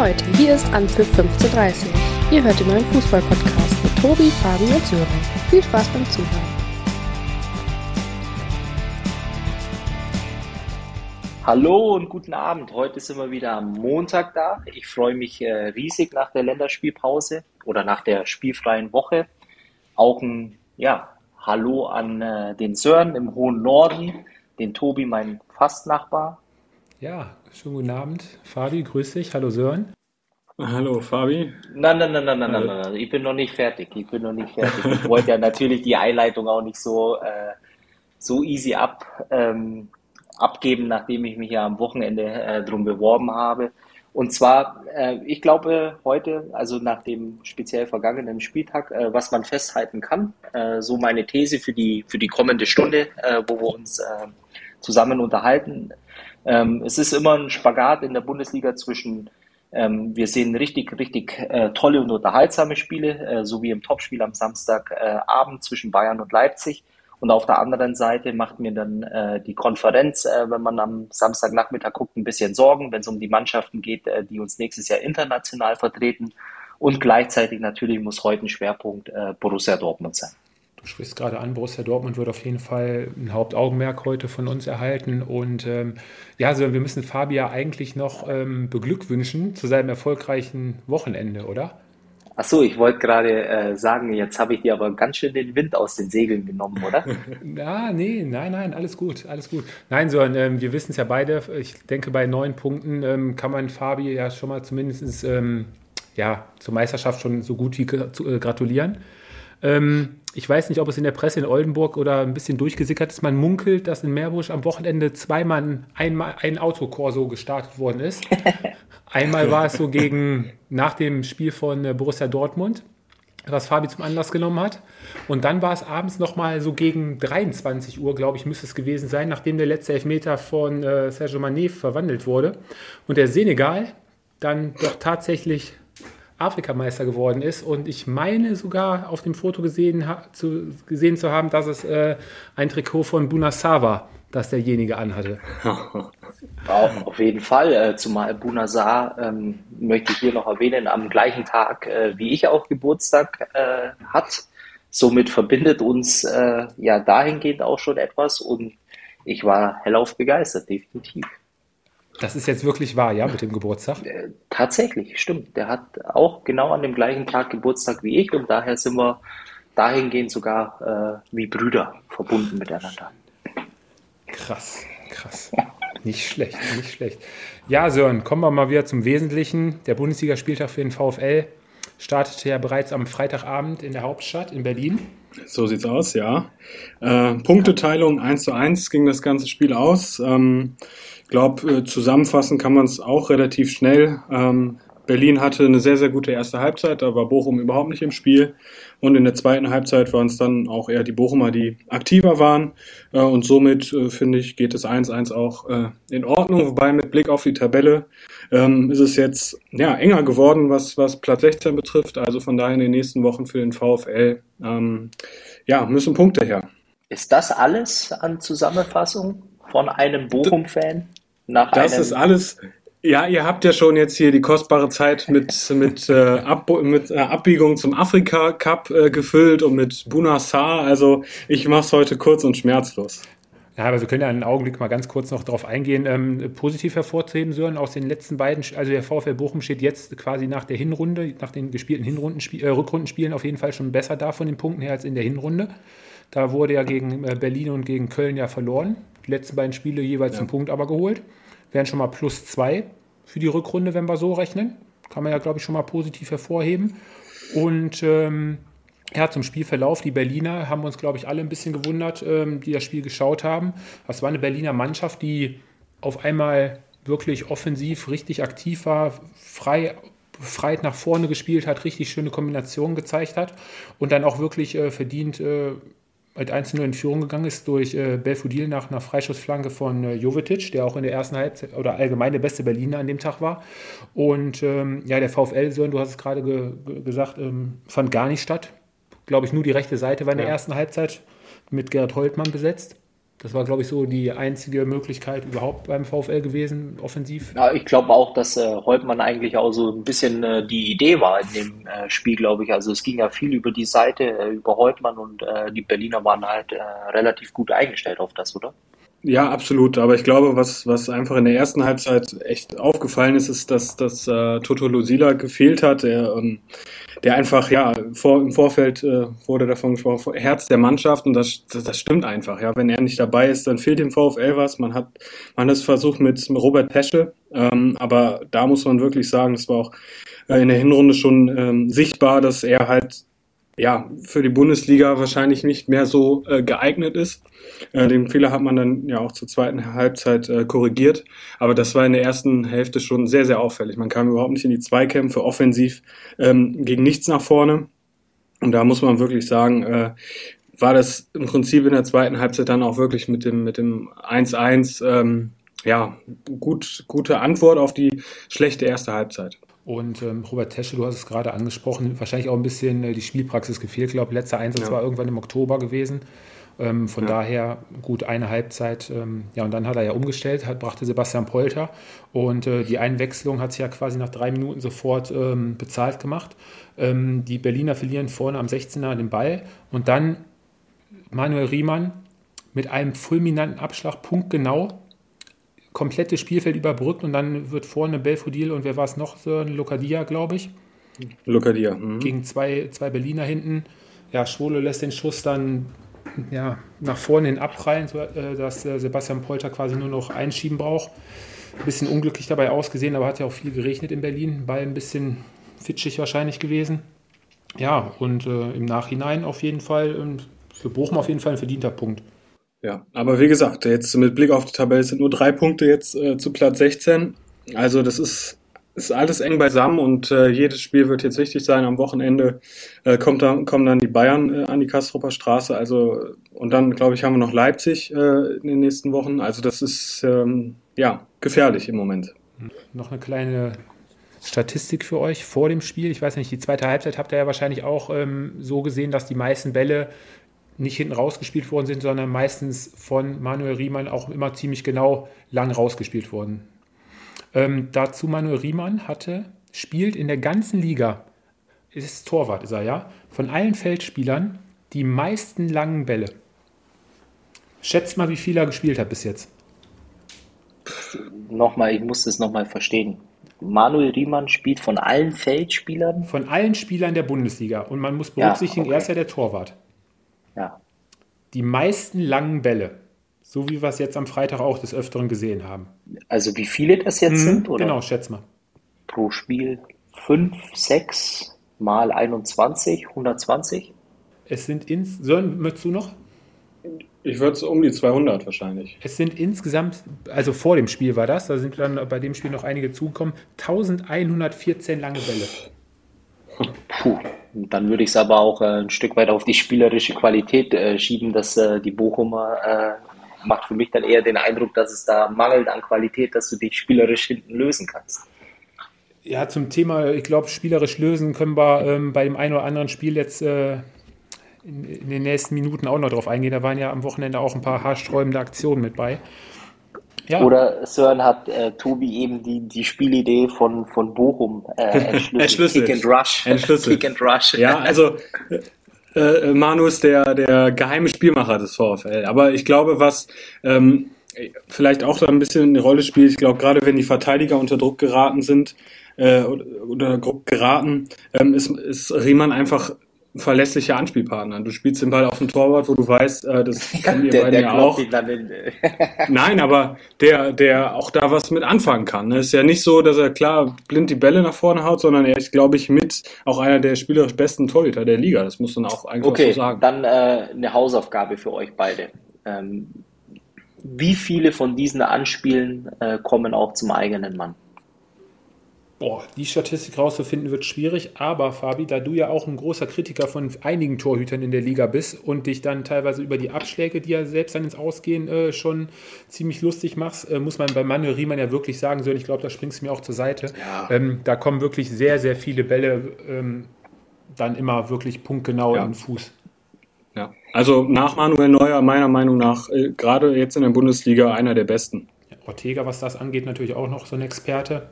Leute, hier ist Anpfiff 1530. Ihr hört den neuen Fußball-Podcast mit Tobi, Fabi und Sören. Viel Spaß beim Zuhören. Hallo und guten Abend. Heute sind wir wieder am Montag da. Ich freue mich äh, riesig nach der Länderspielpause oder nach der spielfreien Woche. Auch ein ja, Hallo an äh, den Sören im hohen Norden, den Tobi, mein Fastnachbar. Ja, schönen guten Abend. Fabi, grüß dich. Hallo Sören. Hallo Fabi. Nein, nein, nein, nein, nein, nein, nein, ich bin noch nicht fertig. Ich bin noch nicht fertig. Ich wollte ja natürlich die Einleitung auch nicht so, äh, so easy ab, ähm, abgeben, nachdem ich mich ja am Wochenende äh, drum beworben habe. Und zwar, äh, ich glaube heute, also nach dem speziell vergangenen Spieltag, äh, was man festhalten kann, äh, so meine These für die, für die kommende Stunde, äh, wo wir uns äh, zusammen unterhalten. Ähm, es ist immer ein Spagat in der Bundesliga zwischen ähm, wir sehen richtig, richtig äh, tolle und unterhaltsame Spiele, äh, so wie im Topspiel am Samstagabend zwischen Bayern und Leipzig. Und auf der anderen Seite macht mir dann äh, die Konferenz, äh, wenn man am Samstagnachmittag guckt, ein bisschen Sorgen, wenn es um die Mannschaften geht, äh, die uns nächstes Jahr international vertreten. Und gleichzeitig natürlich muss heute ein Schwerpunkt äh, Borussia Dortmund sein. Du sprichst gerade an, Borussia Dortmund wird auf jeden Fall ein Hauptaugenmerk heute von uns erhalten. Und ähm, ja, also wir müssen Fabi ja eigentlich noch ähm, beglückwünschen zu seinem erfolgreichen Wochenende, oder? Ach so, ich wollte gerade äh, sagen, jetzt habe ich dir aber ganz schön den Wind aus den Segeln genommen, oder? ja, nee, nein, nein, alles gut, alles gut. Nein, so, ähm, wir wissen es ja beide. Ich denke, bei neun Punkten ähm, kann man Fabi ja schon mal zumindest ähm, ja, zur Meisterschaft schon so gut wie äh, gratulieren. Ähm, ich weiß nicht, ob es in der Presse in Oldenburg oder ein bisschen durchgesickert ist. Man munkelt, dass in Meerbusch am Wochenende zweimal einmal ein Autokorso gestartet worden ist. Einmal war es so gegen nach dem Spiel von äh, Borussia Dortmund, was Fabi zum Anlass genommen hat. Und dann war es abends nochmal so gegen 23 Uhr, glaube ich, müsste es gewesen sein, nachdem der letzte Elfmeter von äh, Sergio Manet verwandelt wurde. Und der Senegal dann doch tatsächlich Afrikameister geworden ist. Und ich meine sogar auf dem Foto gesehen, zu, gesehen zu haben, dass es äh, ein Trikot von Bunasava, das derjenige anhatte. Auch auf jeden Fall, äh, zumal Bunasar, ähm, möchte ich hier noch erwähnen, am gleichen Tag äh, wie ich auch Geburtstag äh, hat. Somit verbindet uns äh, ja dahingehend auch schon etwas und ich war hellauf begeistert, definitiv. Das ist jetzt wirklich wahr, ja, mit dem Geburtstag? Äh, tatsächlich, stimmt. Der hat auch genau an dem gleichen Tag Geburtstag wie ich und daher sind wir dahingehend sogar äh, wie Brüder verbunden miteinander. Krass, krass. Nicht schlecht, nicht schlecht. Ja, Sören, kommen wir mal wieder zum Wesentlichen. Der Bundesligaspieltag für den VfL startete ja bereits am Freitagabend in der Hauptstadt in Berlin. So sieht's aus, ja. Äh, Punkteteilung 1 zu 1 ging das ganze Spiel aus. Ähm, glaube, äh, zusammenfassen kann man es auch relativ schnell. Ähm, Berlin hatte eine sehr, sehr gute erste Halbzeit, da war Bochum überhaupt nicht im Spiel. Und in der zweiten Halbzeit waren es dann auch eher die Bochumer, die aktiver waren. Äh, und somit, äh, finde ich, geht es 1-1 auch in Ordnung. Wobei mit Blick auf die Tabelle ähm, ist es jetzt ja, enger geworden, was, was Platz 16 betrifft. Also von daher in den nächsten Wochen für den VfL ähm, ja, müssen Punkte her. Ist das alles an Zusammenfassung von einem Bochum-Fan? Nach das ist alles. Ja, ihr habt ja schon jetzt hier die kostbare Zeit mit, mit, äh, Ab mit äh, Abbiegung zum Afrika Cup äh, gefüllt und mit Bunassar. Also ich mache es heute kurz und schmerzlos. Ja, aber wir können ja einen Augenblick mal ganz kurz noch darauf eingehen. Ähm, positiv hervorzuheben, Sören, aus den letzten beiden, also der VfL Bochum steht jetzt quasi nach der Hinrunde, nach den gespielten Hinrundenspiel, äh, Rückrundenspielen auf jeden Fall schon besser da von den Punkten her als in der Hinrunde. Da wurde ja gegen äh, Berlin und gegen Köln ja verloren. Die letzten beiden Spiele jeweils ja. einen Punkt aber geholt wären schon mal plus zwei für die Rückrunde, wenn wir so rechnen. Kann man ja, glaube ich, schon mal positiv hervorheben. Und ähm, ja, zum Spielverlauf. Die Berliner haben uns, glaube ich, alle ein bisschen gewundert, ähm, die das Spiel geschaut haben. Das war eine Berliner Mannschaft, die auf einmal wirklich offensiv richtig aktiv war, frei befreit nach vorne gespielt hat, richtig schöne Kombinationen gezeigt hat und dann auch wirklich äh, verdient äh, mit 1 in Führung gegangen ist durch äh, Belfodil nach einer Freischussflanke von äh, Jovetic, der auch in der ersten Halbzeit oder allgemein der beste Berliner an dem Tag war. Und ähm, ja, der VfL, Sören, du hast es gerade ge gesagt, ähm, fand gar nicht statt. Glaube ich, nur die rechte Seite war in der ersten Halbzeit mit Gerhard Holtmann besetzt. Das war, glaube ich, so die einzige Möglichkeit überhaupt beim VfL gewesen, offensiv. Ja, ich glaube auch, dass äh, Holtmann eigentlich auch so ein bisschen äh, die Idee war in dem äh, Spiel, glaube ich. Also es ging ja viel über die Seite, äh, über Holtmann und äh, die Berliner waren halt äh, relativ gut eingestellt auf das, oder? Ja, absolut. Aber ich glaube, was, was einfach in der ersten Halbzeit echt aufgefallen ist, ist, dass, dass äh, Toto Lusila gefehlt hat. Der, ähm, der einfach, ja, vor, im Vorfeld äh, wurde davon gesprochen, Herz der Mannschaft und das, das, das stimmt einfach. Ja, wenn er nicht dabei ist, dann fehlt dem VfL was. Man hat, man hat es versucht mit Robert Pesche, ähm, aber da muss man wirklich sagen, das war auch äh, in der Hinrunde schon ähm, sichtbar, dass er halt ja, für die Bundesliga wahrscheinlich nicht mehr so äh, geeignet ist. Äh, den Fehler hat man dann ja auch zur zweiten Halbzeit äh, korrigiert. Aber das war in der ersten Hälfte schon sehr, sehr auffällig. Man kam überhaupt nicht in die Zweikämpfe, offensiv ähm, gegen nichts nach vorne. Und da muss man wirklich sagen, äh, war das im Prinzip in der zweiten Halbzeit dann auch wirklich mit dem mit dem 1-1 ähm, ja gut gute Antwort auf die schlechte erste Halbzeit. Und ähm, Robert Tesche, du hast es gerade angesprochen, wahrscheinlich auch ein bisschen äh, die Spielpraxis gefehlt. Ich glaube, letzter Einsatz ja. war irgendwann im Oktober gewesen. Ähm, von ja. daher gut eine Halbzeit. Ähm, ja, und dann hat er ja umgestellt, hat, brachte Sebastian Polter. Und äh, die Einwechslung hat sich ja quasi nach drei Minuten sofort ähm, bezahlt gemacht. Ähm, die Berliner verlieren vorne am 16er den Ball. Und dann Manuel Riemann mit einem fulminanten Abschlag, punktgenau, komplette Spielfeld überbrückt und dann wird vorne Belfodil und wer war es noch? So, Lokadia, glaube ich. Lokadia. Mhm. Gegen zwei, zwei Berliner hinten. Ja, Schwole lässt den Schuss dann ja, nach vorne hin abprallen, äh, dass äh, Sebastian Polter quasi nur noch einschieben braucht. Ein bisschen unglücklich dabei ausgesehen, aber hat ja auch viel geregnet in Berlin. Ball ein bisschen fitschig wahrscheinlich gewesen. Ja, und äh, im Nachhinein auf jeden Fall, und für Bochum auf jeden Fall ein verdienter Punkt. Ja, aber wie gesagt, jetzt mit Blick auf die Tabelle sind nur drei Punkte jetzt äh, zu Platz 16. Also das ist, ist alles eng beisammen und äh, jedes Spiel wird jetzt wichtig sein. Am Wochenende äh, kommt dann, kommen dann die Bayern äh, an die Kastrupper Straße. Also und dann, glaube ich, haben wir noch Leipzig äh, in den nächsten Wochen. Also das ist ähm, ja gefährlich im Moment. Noch eine kleine Statistik für euch vor dem Spiel. Ich weiß nicht, die zweite Halbzeit habt ihr ja wahrscheinlich auch ähm, so gesehen, dass die meisten Bälle nicht hinten rausgespielt worden sind, sondern meistens von Manuel Riemann auch immer ziemlich genau lang rausgespielt wurden. Ähm, dazu Manuel Riemann hatte, spielt in der ganzen Liga, ist Torwart, ist er ja, von allen Feldspielern die meisten langen Bälle. Schätzt mal, wie viel er gespielt hat bis jetzt. Nochmal, ich muss das nochmal verstehen. Manuel Riemann spielt von allen Feldspielern? Von allen Spielern der Bundesliga. Und man muss berücksichtigen, ja, okay. er ist ja der Torwart. Ja. Die meisten langen Bälle. So wie wir es jetzt am Freitag auch des Öfteren gesehen haben. Also wie viele das jetzt mhm, sind? Oder? Genau, schätz mal. Pro Spiel 5, 6 mal 21, 120? Es sind ins. Sören, möchtest du noch? Ich würde es um die 200 wahrscheinlich. Es sind insgesamt, also vor dem Spiel war das, da sind dann bei dem Spiel noch einige zugekommen, 1114 lange Bälle. Puh. Dann würde ich es aber auch äh, ein Stück weit auf die spielerische Qualität äh, schieben, dass äh, die Bochumer macht für mich dann eher den Eindruck, dass es da mangelt an Qualität, dass du dich spielerisch hinten lösen kannst. Ja, zum Thema, ich glaube, spielerisch lösen können wir ähm, bei dem einen oder anderen Spiel jetzt äh, in, in, den nächsten Minuten auch noch drauf eingehen. Da waren ja am Wochenende auch ein paar haarsträubende Aktionen mit bei. Ja. Oder Sören hat äh, Tobi eben die, die Spielidee von, von Bochum äh, entschlüsselt. entschlüsselt. Kick and Rush. Entschlüsselt. Kick and Rush. Ja, also äh, äh, Manu ist der, der geheime Spielmacher des VfL. Aber ich glaube, was ähm, vielleicht auch da ein bisschen eine Rolle spielt, ich glaube, gerade wenn die Verteidiger unter Druck geraten sind, äh, oder, oder geraten, ähm, ist, ist Riemann einfach verlässlicher Anspielpartner. Du spielst den Ball auf dem Torwart, wo du weißt, äh, das kann ihr beiden ja auch. Nein, aber der, der auch da was mit anfangen kann. Ne? Ist ja nicht so, dass er klar blind die Bälle nach vorne haut, sondern er ist, glaube ich, mit auch einer der spielerisch besten Torhüter der Liga. Das muss man auch eigentlich okay, so sagen. Dann äh, eine Hausaufgabe für euch beide. Ähm, wie viele von diesen Anspielen äh, kommen auch zum eigenen Mann? Boah, die Statistik rauszufinden wird schwierig, aber Fabi, da du ja auch ein großer Kritiker von einigen Torhütern in der Liga bist und dich dann teilweise über die Abschläge, die ja selbst dann ins Ausgehen äh, schon ziemlich lustig machst, äh, muss man bei Manuel Riemann ja wirklich sagen, so, ich glaube, da springst du mir auch zur Seite. Ja. Ähm, da kommen wirklich sehr, sehr viele Bälle ähm, dann immer wirklich punktgenau ja. in den Fuß. Ja. Also nach Manuel Neuer meiner Meinung nach äh, gerade jetzt in der Bundesliga einer der besten. Ortega, was das angeht, natürlich auch noch so ein Experte.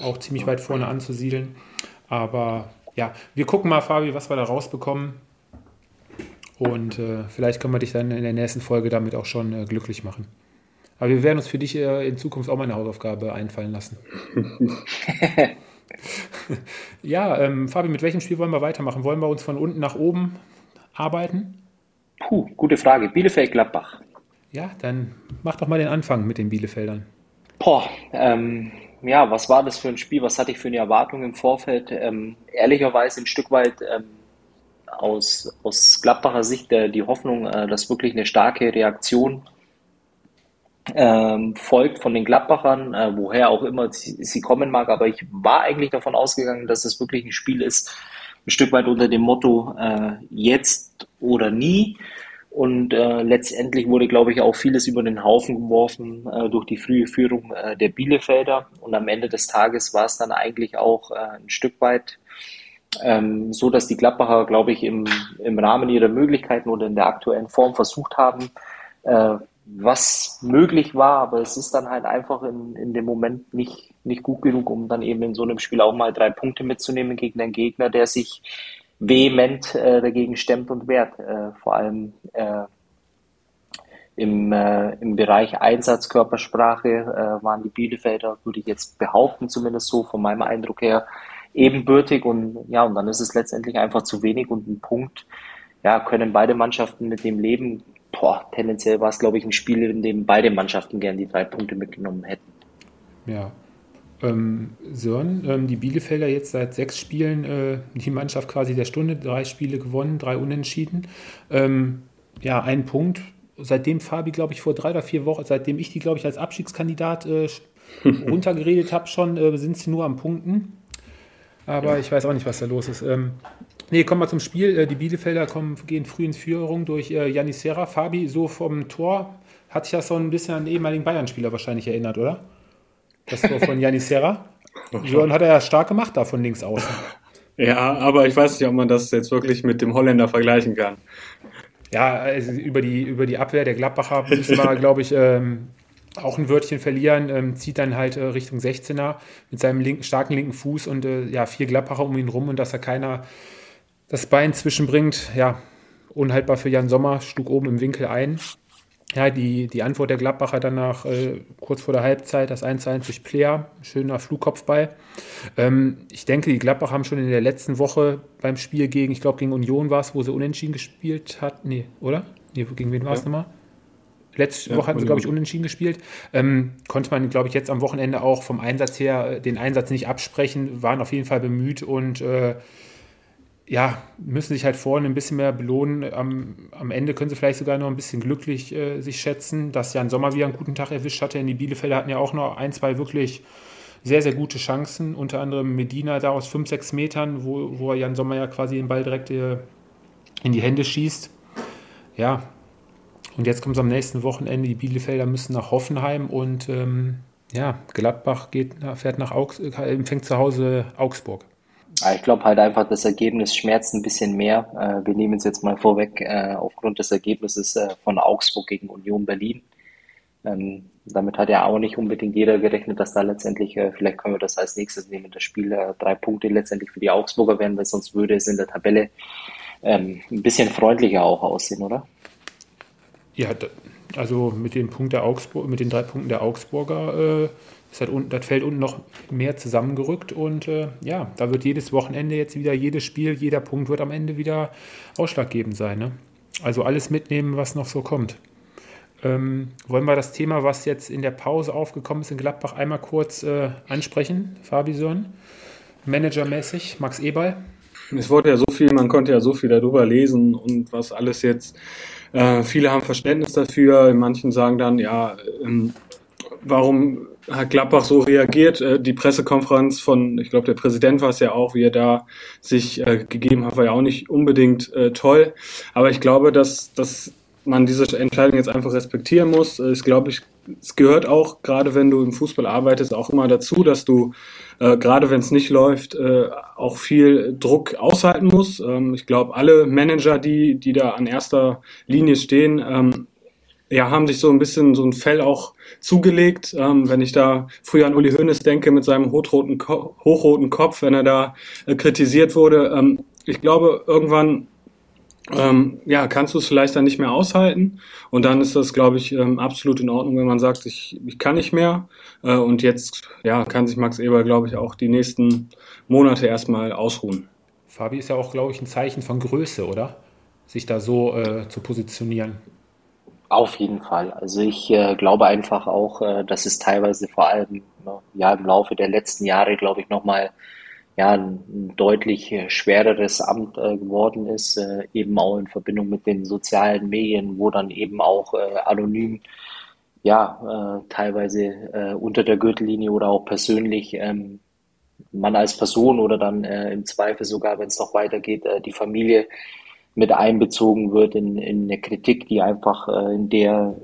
Auch ziemlich weit vorne anzusiedeln. Aber ja, wir gucken mal, Fabi, was wir da rausbekommen. Und äh, vielleicht können wir dich dann in der nächsten Folge damit auch schon äh, glücklich machen. Aber wir werden uns für dich äh, in Zukunft auch mal eine Hausaufgabe einfallen lassen. ja, ähm, Fabi, mit welchem Spiel wollen wir weitermachen? Wollen wir uns von unten nach oben arbeiten? Puh, gute Frage. Bielefeld-Gladbach. Ja, dann mach doch mal den Anfang mit den Bielefeldern. Boah, ähm, ja, was war das für ein Spiel? Was hatte ich für eine Erwartung im Vorfeld? Ähm, ehrlicherweise ein Stück weit ähm, aus, aus Gladbacher Sicht äh, die Hoffnung, äh, dass wirklich eine starke Reaktion ähm, folgt von den Gladbachern, äh, woher auch immer sie, sie, kommen mag. Aber ich war eigentlich davon ausgegangen, dass es wirklich ein Spiel ist, ein Stück weit unter dem Motto äh, jetzt oder nie. Und äh, letztendlich wurde, glaube ich, auch vieles über den Haufen geworfen äh, durch die frühe Führung äh, der Bielefelder. Und am Ende des Tages war es dann eigentlich auch äh, ein Stück weit ähm, so, dass die Gladbacher, glaube ich, im, im Rahmen ihrer Möglichkeiten oder in der aktuellen Form versucht haben, äh, was möglich war, aber es ist dann halt einfach in, in dem Moment nicht, nicht gut genug, um dann eben in so einem Spiel auch mal drei Punkte mitzunehmen gegen einen Gegner, der sich vehement äh, dagegen stemmt und wehrt. Äh, vor allem äh, im, äh, im Bereich Einsatzkörpersprache äh, waren die Bielefelder, würde ich jetzt behaupten, zumindest so von meinem Eindruck her, ebenbürtig und ja, und dann ist es letztendlich einfach zu wenig und ein Punkt, ja, können beide Mannschaften mit dem leben. Boah, tendenziell war es, glaube ich, ein Spiel, in dem beide Mannschaften gern die drei Punkte mitgenommen hätten. Ja. Ähm, Sören, ähm, die Bielefelder jetzt seit sechs Spielen äh, die Mannschaft quasi der Stunde, drei Spiele gewonnen, drei Unentschieden. Ähm, ja, ein Punkt. Seitdem Fabi, glaube ich, vor drei oder vier Wochen, seitdem ich die, glaube ich, als Abstiegskandidat äh, runtergeredet habe, schon äh, sind sie nur am Punkten. Aber ich weiß auch nicht, was da los ist. Ähm, nee, kommen wir zum Spiel. Äh, die Bielefelder kommen, gehen früh in Führung durch äh, Janis Serra. Fabi, so vom Tor hat sich das so ein bisschen an den ehemaligen Bayern-Spieler wahrscheinlich erinnert, oder? Das Tor von Janis Serra. Johann hat er ja stark gemacht da von links außen. Ja, aber ich weiß nicht, ob man das jetzt wirklich mit dem Holländer vergleichen kann. Ja, also über die, über die Abwehr der Gladbacher müssen wir, glaube ich, ähm, auch ein Wörtchen verlieren, ähm, zieht dann halt äh, Richtung 16er mit seinem linken, starken linken Fuß und äh, ja, vier Gladbacher um ihn rum und dass da keiner das Bein zwischenbringt, ja, unhaltbar für Jan Sommer, schlug oben im Winkel ein. Ja, die, die Antwort der Gladbacher danach äh, kurz vor der Halbzeit, das 1-1 durch Player, schöner Flugkopfball. Ähm, ich denke, die Gladbacher haben schon in der letzten Woche beim Spiel gegen, ich glaube, gegen Union war es, wo sie unentschieden gespielt hat. Nee, oder? Nee, gegen wen war es ja. nochmal? Letzte ja, Woche hatten sie, glaube ich, unentschieden gespielt. Ähm, konnte man, glaube ich, jetzt am Wochenende auch vom Einsatz her äh, den Einsatz nicht absprechen, waren auf jeden Fall bemüht und äh, ja, müssen sich halt vorne ein bisschen mehr belohnen. Am, am Ende können sie vielleicht sogar noch ein bisschen glücklich äh, sich schätzen, dass Jan Sommer wieder einen guten Tag erwischt hatte. In die Bielefelder hatten ja auch noch ein, zwei wirklich sehr, sehr gute Chancen. Unter anderem Medina da aus 5, 6 Metern, wo, wo Jan Sommer ja quasi den Ball direkt äh, in die Hände schießt. Ja, und jetzt kommt es am nächsten Wochenende. Die Bielefelder müssen nach Hoffenheim und ähm, ja, Gladbach geht, fährt nach Augs äh, empfängt zu Hause Augsburg. Ich glaube halt einfach, das Ergebnis schmerzt ein bisschen mehr. Äh, wir nehmen es jetzt mal vorweg äh, aufgrund des Ergebnisses von Augsburg gegen Union Berlin. Ähm, damit hat ja auch nicht unbedingt jeder gerechnet, dass da letztendlich, vielleicht können wir das als nächstes nehmen, das Spiel drei Punkte letztendlich für die Augsburger werden, weil sonst würde es in der Tabelle ähm, ein bisschen freundlicher auch aussehen, oder? Ja, also mit dem Punkt der Augsburg, mit den drei Punkten der Augsburger äh, ist halt unten, das Feld unten noch mehr zusammengerückt und äh, ja, da wird jedes Wochenende jetzt wieder, jedes Spiel, jeder Punkt wird am Ende wieder ausschlaggebend sein. Ne? Also alles mitnehmen, was noch so kommt. Ähm, wollen wir das Thema, was jetzt in der Pause aufgekommen ist in Gladbach, einmal kurz äh, ansprechen, Fabi Sören? Managermäßig, Max Eberl? Es wurde ja so viel, man konnte ja so viel darüber lesen und was alles jetzt äh, viele haben Verständnis dafür, manchen sagen dann, ja, ähm, warum hat Gladbach so reagiert? Äh, die Pressekonferenz von, ich glaube, der Präsident war es ja auch, wie er da sich äh, gegeben hat, war ja auch nicht unbedingt äh, toll. Aber ich glaube, dass, dass man diese Entscheidung jetzt einfach respektieren muss. Ich glaube, ich, es gehört auch, gerade wenn du im Fußball arbeitest, auch immer dazu, dass du, äh, gerade wenn es nicht läuft, äh, auch viel Druck aushalten musst. Ähm, ich glaube, alle Manager, die, die da an erster Linie stehen, ähm, ja, haben sich so ein bisschen so ein Fell auch zugelegt. Ähm, wenn ich da früher an Uli Hoeneß denke mit seinem hochroten, Ko hochroten Kopf, wenn er da äh, kritisiert wurde. Ähm, ich glaube, irgendwann ähm, ja, kannst du es vielleicht dann nicht mehr aushalten. Und dann ist das, glaube ich, ähm, absolut in Ordnung, wenn man sagt, ich, ich kann nicht mehr. Äh, und jetzt ja, kann sich Max Eber, glaube ich, auch die nächsten Monate erstmal ausruhen. Fabi ist ja auch, glaube ich, ein Zeichen von Größe, oder? Sich da so äh, zu positionieren. Auf jeden Fall. Also ich äh, glaube einfach auch, äh, dass es teilweise vor allem ne, ja im Laufe der letzten Jahre, glaube ich, nochmal ja ein, deutlich äh, schwereres Amt äh, geworden ist, äh, eben auch in Verbindung mit den sozialen Medien, wo dann eben auch äh, anonym ja äh, teilweise äh, unter der Gürtellinie oder auch persönlich ähm, man als Person oder dann im Zweifel sogar, wenn es noch weitergeht, die Familie mit einbezogen wird in, in eine Kritik, die einfach äh, in der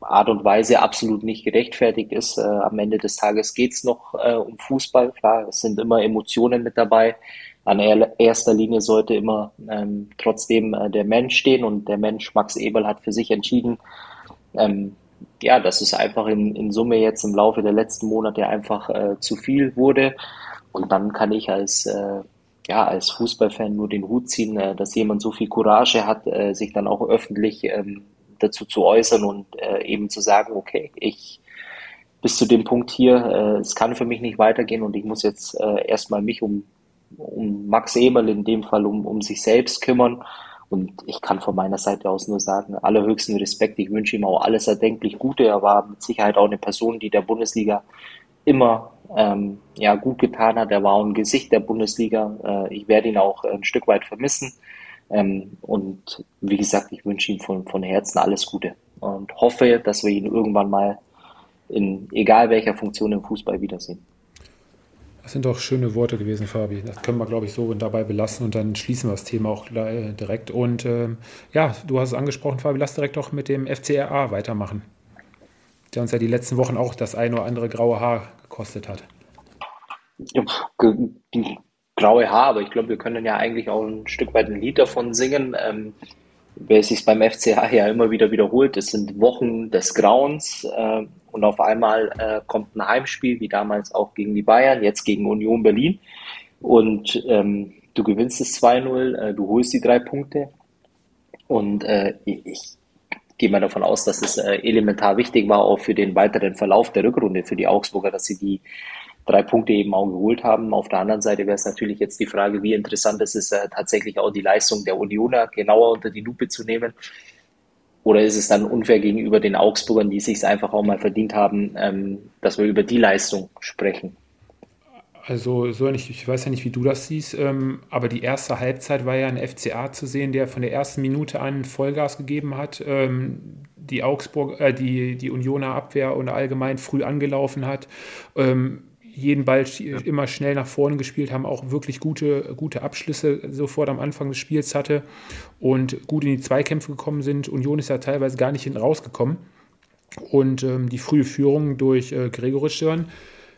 Art und Weise absolut nicht gerechtfertigt ist. Äh, am Ende des Tages geht's noch äh, um Fußball. Klar, es sind immer Emotionen mit dabei. An erster Linie sollte immer ähm, trotzdem äh, der Mensch stehen und der Mensch, Max Ebel, hat für sich entschieden, ähm, ja, dass es einfach in, in Summe jetzt im Laufe der letzten Monate einfach äh, zu viel wurde. Und dann kann ich als äh, ja, als Fußballfan nur den Hut ziehen, äh, dass jemand so viel Courage hat, äh, sich dann auch öffentlich ähm, dazu zu äußern und äh, eben zu sagen, okay, ich bis zu dem Punkt hier, es kann für mich nicht weitergehen und ich muss jetzt erstmal mich um, um Max Eberl in dem Fall um, um sich selbst kümmern. Und ich kann von meiner Seite aus nur sagen, allerhöchsten Respekt. Ich wünsche ihm auch alles erdenklich Gute. Er war mit Sicherheit auch eine Person, die der Bundesliga immer ähm, ja, gut getan hat. Er war auch ein Gesicht der Bundesliga. Äh, ich werde ihn auch ein Stück weit vermissen. Ähm, und wie gesagt, ich wünsche ihm von, von Herzen alles Gute und hoffe, dass wir ihn irgendwann mal in egal welcher Funktion im Fußball wiedersehen. Das sind doch schöne Worte gewesen, Fabi. Das können wir, glaube ich, so dabei belassen und dann schließen wir das Thema auch direkt. Und ähm, ja, du hast es angesprochen, Fabi, lass direkt doch mit dem FCRA weitermachen, der uns ja die letzten Wochen auch das ein oder andere graue Haar gekostet hat. Ja, graue Haar, aber ich glaube, wir können ja eigentlich auch ein Stück weit ein Lied davon singen. Ähm, wer sich beim FCH ja immer wieder wiederholt, es sind Wochen des Grauens äh, und auf einmal äh, kommt ein Heimspiel, wie damals auch gegen die Bayern, jetzt gegen Union Berlin und ähm, du gewinnst es 2-0, äh, du holst die drei Punkte und äh, ich, ich gehe mal davon aus, dass es äh, elementar wichtig war, auch für den weiteren Verlauf der Rückrunde für die Augsburger, dass sie die drei Punkte eben auch geholt haben. Auf der anderen Seite wäre es natürlich jetzt die Frage, wie interessant es ist, äh, tatsächlich auch die Leistung der Unioner genauer unter die Lupe zu nehmen. Oder ist es dann unfair gegenüber den Augsburgern, die sich einfach auch mal verdient haben, ähm, dass wir über die Leistung sprechen? Also, so nicht, ich weiß ja nicht, wie du das siehst, ähm, aber die erste Halbzeit war ja ein FCA zu sehen, der von der ersten Minute an Vollgas gegeben hat, ähm, die Augsburg, äh, die, die Unioner Abwehr und allgemein früh angelaufen hat. Ähm, jeden Ball immer schnell nach vorne gespielt, haben auch wirklich gute, gute Abschlüsse sofort am Anfang des Spiels hatte und gut in die Zweikämpfe gekommen sind. Union ist ja teilweise gar nicht hinten rausgekommen. Und ähm, die frühe Führung durch äh, Gregoritsch Störn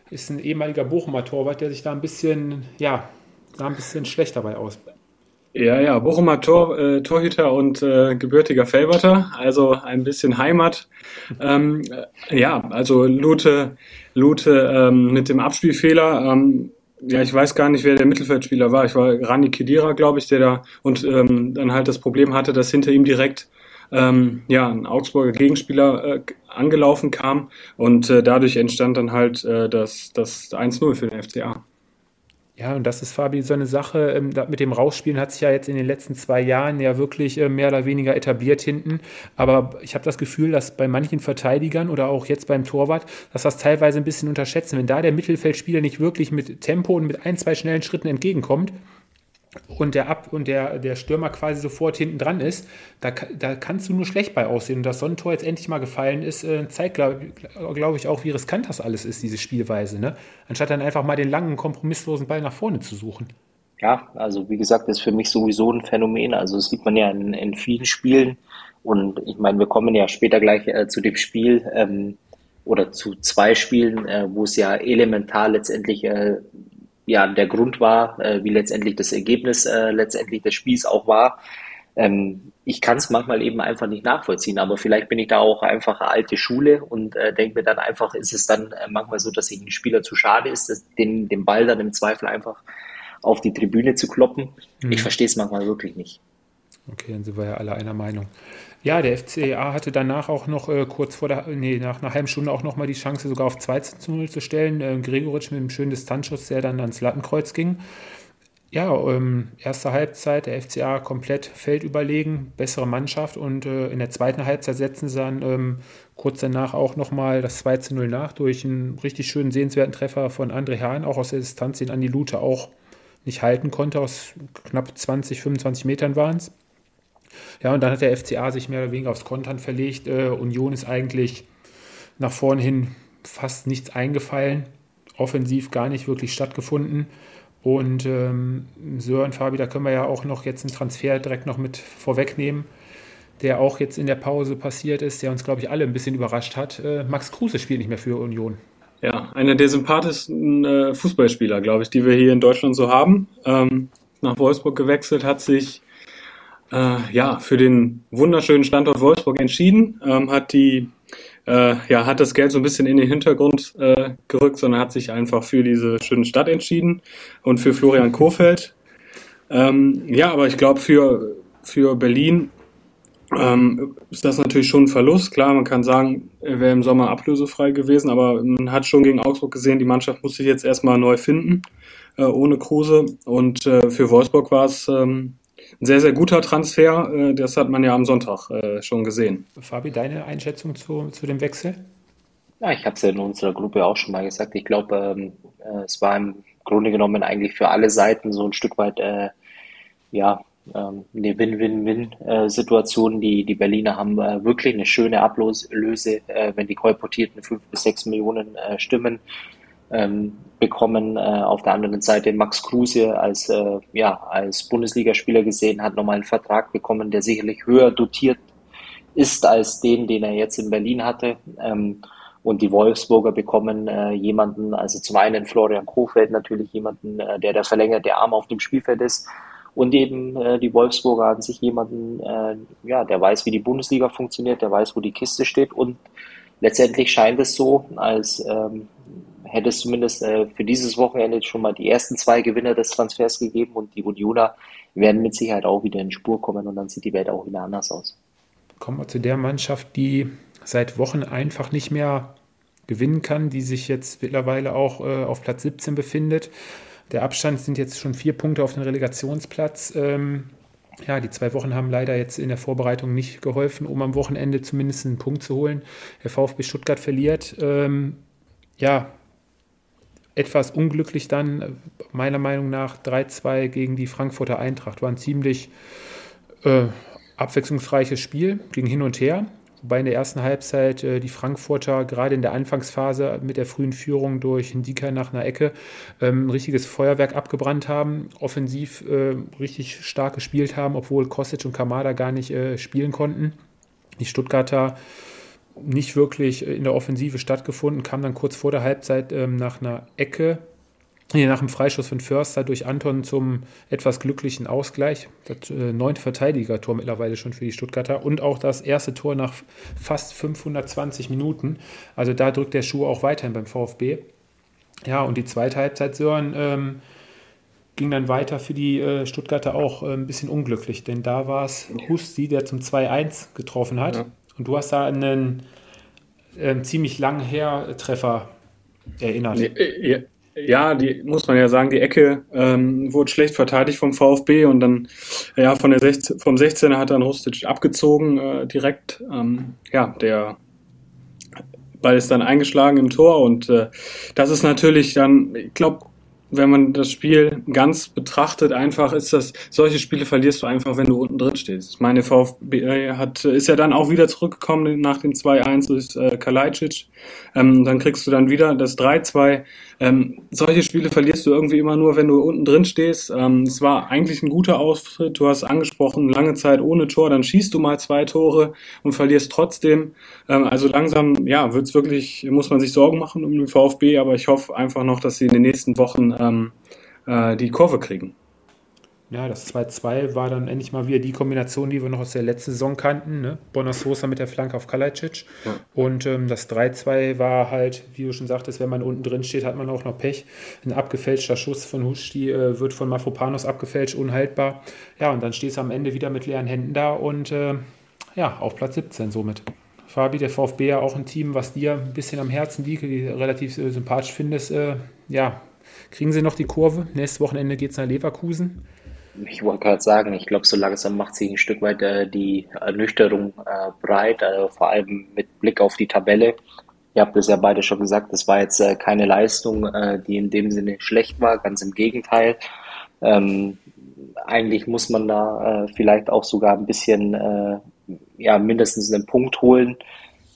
ist ein ehemaliger Bochumer Torwart, der sich da ein bisschen, ja, sah ein bisschen schlecht dabei aus. Ja, ja, Bochumer Tor, äh, Torhüter und äh, gebürtiger Felberter, also ein bisschen Heimat. Ähm, äh, ja, also Lute, Lute ähm, mit dem Abspielfehler. Ähm, ja, ich weiß gar nicht, wer der Mittelfeldspieler war. Ich war Rani Kedira, glaube ich, der da und ähm, dann halt das Problem hatte, dass hinter ihm direkt ähm, ja ein Augsburger Gegenspieler äh, angelaufen kam und äh, dadurch entstand dann halt äh, das, das 1-0 für den FCA. Ja, und das ist, Fabi, so eine Sache, ähm, mit dem Rausspielen hat sich ja jetzt in den letzten zwei Jahren ja wirklich äh, mehr oder weniger etabliert hinten. Aber ich habe das Gefühl, dass bei manchen Verteidigern oder auch jetzt beim Torwart, dass das teilweise ein bisschen unterschätzen. Wenn da der Mittelfeldspieler nicht wirklich mit Tempo und mit ein, zwei schnellen Schritten entgegenkommt, und der Ab und der, der Stürmer quasi sofort hinten dran ist, da, da kannst du nur schlecht bei aussehen. Und dass so ein Tor jetzt endlich mal gefallen ist, äh, zeigt, glaube glaub ich, auch, wie riskant das alles ist, diese Spielweise. Ne? Anstatt dann einfach mal den langen, kompromisslosen Ball nach vorne zu suchen. Ja, also wie gesagt, ist für mich sowieso ein Phänomen. Also das sieht man ja in, in vielen Spielen. Und ich meine, wir kommen ja später gleich äh, zu dem Spiel ähm, oder zu zwei Spielen, äh, wo es ja elementar letztendlich äh, ja der Grund war, äh, wie letztendlich das Ergebnis äh, letztendlich des Spiels auch war. Ähm, ich kann es manchmal eben einfach nicht nachvollziehen, aber vielleicht bin ich da auch einfach alte Schule und äh, denke mir dann einfach, ist es dann äh, manchmal so, dass sich ein Spieler zu schade ist, dass den, den Ball dann im Zweifel einfach auf die Tribüne zu kloppen. Mhm. Ich verstehe es manchmal wirklich nicht. Okay, dann sind wir ja alle einer Meinung. Ja, der FCA hatte danach auch noch äh, kurz vor der, nee, nach einer halben Stunde auch noch mal die Chance, sogar auf 2 zu 0 zu stellen. Äh, Gregoritsch mit einem schönen Distanzschuss, der dann ans Lattenkreuz ging. Ja, ähm, erste Halbzeit, der FCA komplett feldüberlegen, bessere Mannschaft und äh, in der zweiten Halbzeit setzen sie dann ähm, kurz danach auch nochmal das 2 zu 0 nach durch einen richtig schönen sehenswerten Treffer von André Hahn, auch aus der Distanz, den Andi Lute auch nicht halten konnte, aus knapp 20, 25 Metern waren es. Ja, und dann hat der FCA sich mehr oder weniger aufs Kontern verlegt. Äh, Union ist eigentlich nach vorn hin fast nichts eingefallen, offensiv gar nicht wirklich stattgefunden. Und ähm, Sören Fabi, da können wir ja auch noch jetzt einen Transfer direkt noch mit vorwegnehmen, der auch jetzt in der Pause passiert ist, der uns, glaube ich, alle ein bisschen überrascht hat. Äh, Max Kruse spielt nicht mehr für Union. Ja, einer der sympathischsten äh, Fußballspieler, glaube ich, die wir hier in Deutschland so haben. Ähm, nach Wolfsburg gewechselt, hat sich äh, ja für den wunderschönen Standort Wolfsburg entschieden, ähm, hat die äh, ja, hat das Geld so ein bisschen in den Hintergrund äh, gerückt, sondern hat sich einfach für diese schöne Stadt entschieden und für Florian Kohfeldt. Ähm, ja, aber ich glaube, für, für Berlin ähm, ist das natürlich schon ein Verlust. Klar, man kann sagen, er wäre im Sommer ablösefrei gewesen, aber man hat schon gegen Augsburg gesehen, die Mannschaft muss sich jetzt erstmal neu finden, äh, ohne Kruse. Und äh, für Wolfsburg war es ähm, ein sehr, sehr guter Transfer. Äh, das hat man ja am Sonntag äh, schon gesehen. Fabi, deine Einschätzung zu, zu dem Wechsel? Ja, ich habe es ja in unserer Gruppe auch schon mal gesagt. Ich glaube, ähm, äh, es war im Grunde genommen eigentlich für alle Seiten so ein Stück weit äh, ja, ähm, eine Win-Win-Win-Situation. Die, die Berliner haben äh, wirklich eine schöne Ablöse, äh, wenn die kolportierten fünf bis sechs Millionen äh, stimmen ähm, bekommen. Äh, auf der anderen Seite Max Kruse als, äh, ja, als Bundesligaspieler gesehen, hat nochmal einen Vertrag bekommen, der sicherlich höher dotiert ist als den, den er jetzt in Berlin hatte. Ähm, und die Wolfsburger bekommen äh, jemanden, also zum einen Florian Kofeld natürlich jemanden, äh, der der verlängerte Arm auf dem Spielfeld ist. Und eben äh, die Wolfsburger an sich jemanden, äh, ja, der weiß, wie die Bundesliga funktioniert, der weiß, wo die Kiste steht. Und letztendlich scheint es so, als ähm, hätte es zumindest äh, für dieses Wochenende schon mal die ersten zwei Gewinner des Transfers gegeben und die Unioner werden mit Sicherheit auch wieder in Spur kommen und dann sieht die Welt auch wieder anders aus. Kommen wir zu der Mannschaft, die seit Wochen einfach nicht mehr gewinnen kann, die sich jetzt mittlerweile auch äh, auf Platz 17 befindet. Der Abstand sind jetzt schon vier Punkte auf den Relegationsplatz. Ähm, ja, die zwei Wochen haben leider jetzt in der Vorbereitung nicht geholfen, um am Wochenende zumindest einen Punkt zu holen. Der VfB Stuttgart verliert. Ähm, ja, etwas unglücklich dann, meiner Meinung nach, 3-2 gegen die Frankfurter Eintracht. War ein ziemlich äh, abwechslungsreiches Spiel, ging hin und her. Wobei in der ersten Halbzeit äh, die Frankfurter gerade in der Anfangsphase mit der frühen Führung durch Ndika nach einer Ecke ähm, ein richtiges Feuerwerk abgebrannt haben, offensiv äh, richtig stark gespielt haben, obwohl Kostic und Kamada gar nicht äh, spielen konnten. Die Stuttgarter nicht wirklich in der Offensive stattgefunden, kam dann kurz vor der Halbzeit ähm, nach einer Ecke, nee, nach einem Freischuss von Förster durch Anton zum etwas glücklichen Ausgleich. Das äh, neunte Verteidigertor mittlerweile schon für die Stuttgarter und auch das erste Tor nach fast 520 Minuten. Also da drückt der Schuh auch weiterhin beim VfB. Ja, und die zweite Halbzeit, Sören, ähm, ging dann weiter für die äh, Stuttgarter auch äh, ein bisschen unglücklich, denn da war es Husti, der zum 2-1 getroffen hat. Ja. Und du hast da einen äh, ziemlich langen Her-Treffer erinnert. Äh, ja, die muss man ja sagen, die Ecke ähm, wurde schlecht verteidigt vom VfB und dann ja von der 16, vom 16er hat dann Rustic abgezogen äh, direkt. Ähm, ja, der Ball ist dann eingeschlagen im Tor und äh, das ist natürlich dann, ich glaube, wenn man das Spiel ganz betrachtet, einfach ist das, solche Spiele verlierst du einfach, wenn du unten drin stehst. Meine VfB hat, ist ja dann auch wieder zurückgekommen nach dem 2-1 durch äh, Kalajdzic. Ähm, dann kriegst du dann wieder das 3-2. Ähm, solche Spiele verlierst du irgendwie immer nur, wenn du unten drin stehst. Ähm, es war eigentlich ein guter Auftritt. Du hast angesprochen, lange Zeit ohne Tor, dann schießt du mal zwei Tore und verlierst trotzdem. Ähm, also langsam, ja, wird's wirklich, muss man sich Sorgen machen um den VfB, aber ich hoffe einfach noch, dass sie in den nächsten Wochen ähm, äh, die Kurve kriegen. Ja, das 2-2 war dann endlich mal wieder die Kombination, die wir noch aus der letzten Saison kannten. Ne? Bonner Sosa mit der Flanke auf Kalajdzic. Ja. Und ähm, das 3-2 war halt, wie du schon sagtest, wenn man unten drin steht, hat man auch noch Pech. Ein abgefälschter Schuss von Huschti äh, wird von Mafropanos abgefälscht, unhaltbar. Ja, und dann stehst du am Ende wieder mit leeren Händen da und äh, ja, auf Platz 17 somit. Fabi, der VfB ja auch ein Team, was dir ein bisschen am Herzen liegt, die relativ äh, sympathisch findest. Äh, ja, kriegen sie noch die Kurve? Nächstes Wochenende geht es nach Leverkusen. Ich wollte gerade sagen, ich glaube, so langsam macht sich ein Stück weit äh, die Ernüchterung äh, breit, also vor allem mit Blick auf die Tabelle. Ihr habt es ja beide schon gesagt, das war jetzt äh, keine Leistung, äh, die in dem Sinne schlecht war, ganz im Gegenteil. Ähm, eigentlich muss man da äh, vielleicht auch sogar ein bisschen, äh, ja, mindestens einen Punkt holen.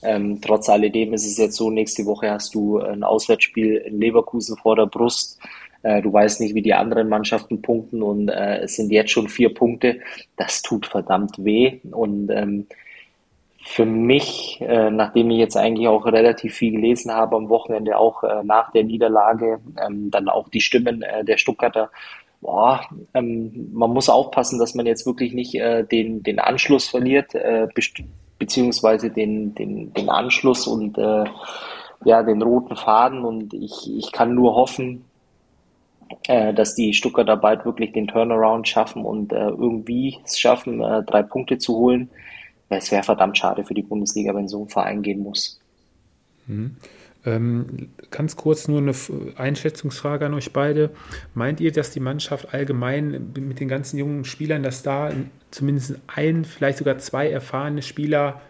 Ähm, trotz alledem ist es jetzt so, nächste Woche hast du ein Auswärtsspiel in Leverkusen vor der Brust. Äh, du weißt nicht, wie die anderen Mannschaften punkten und äh, es sind jetzt schon vier Punkte. Das tut verdammt weh. Und ähm, für mich, äh, nachdem ich jetzt eigentlich auch relativ viel gelesen habe am Wochenende, auch äh, nach der Niederlage, ähm, dann auch die Stimmen äh, der Stuttgarter, boah, ähm, man muss aufpassen, dass man jetzt wirklich nicht äh, den, den Anschluss verliert, äh, beziehungsweise den, den, den Anschluss und äh, ja, den roten Faden. Und ich, ich kann nur hoffen, äh, dass die Stuttgarter bald wirklich den Turnaround schaffen und äh, irgendwie es schaffen, äh, drei Punkte zu holen. Es wäre verdammt schade für die Bundesliga, wenn so ein Verein gehen muss. Mhm. Ähm, ganz kurz nur eine Einschätzungsfrage an euch beide. Meint ihr, dass die Mannschaft allgemein mit den ganzen jungen Spielern, dass da zumindest ein, vielleicht sogar zwei erfahrene Spieler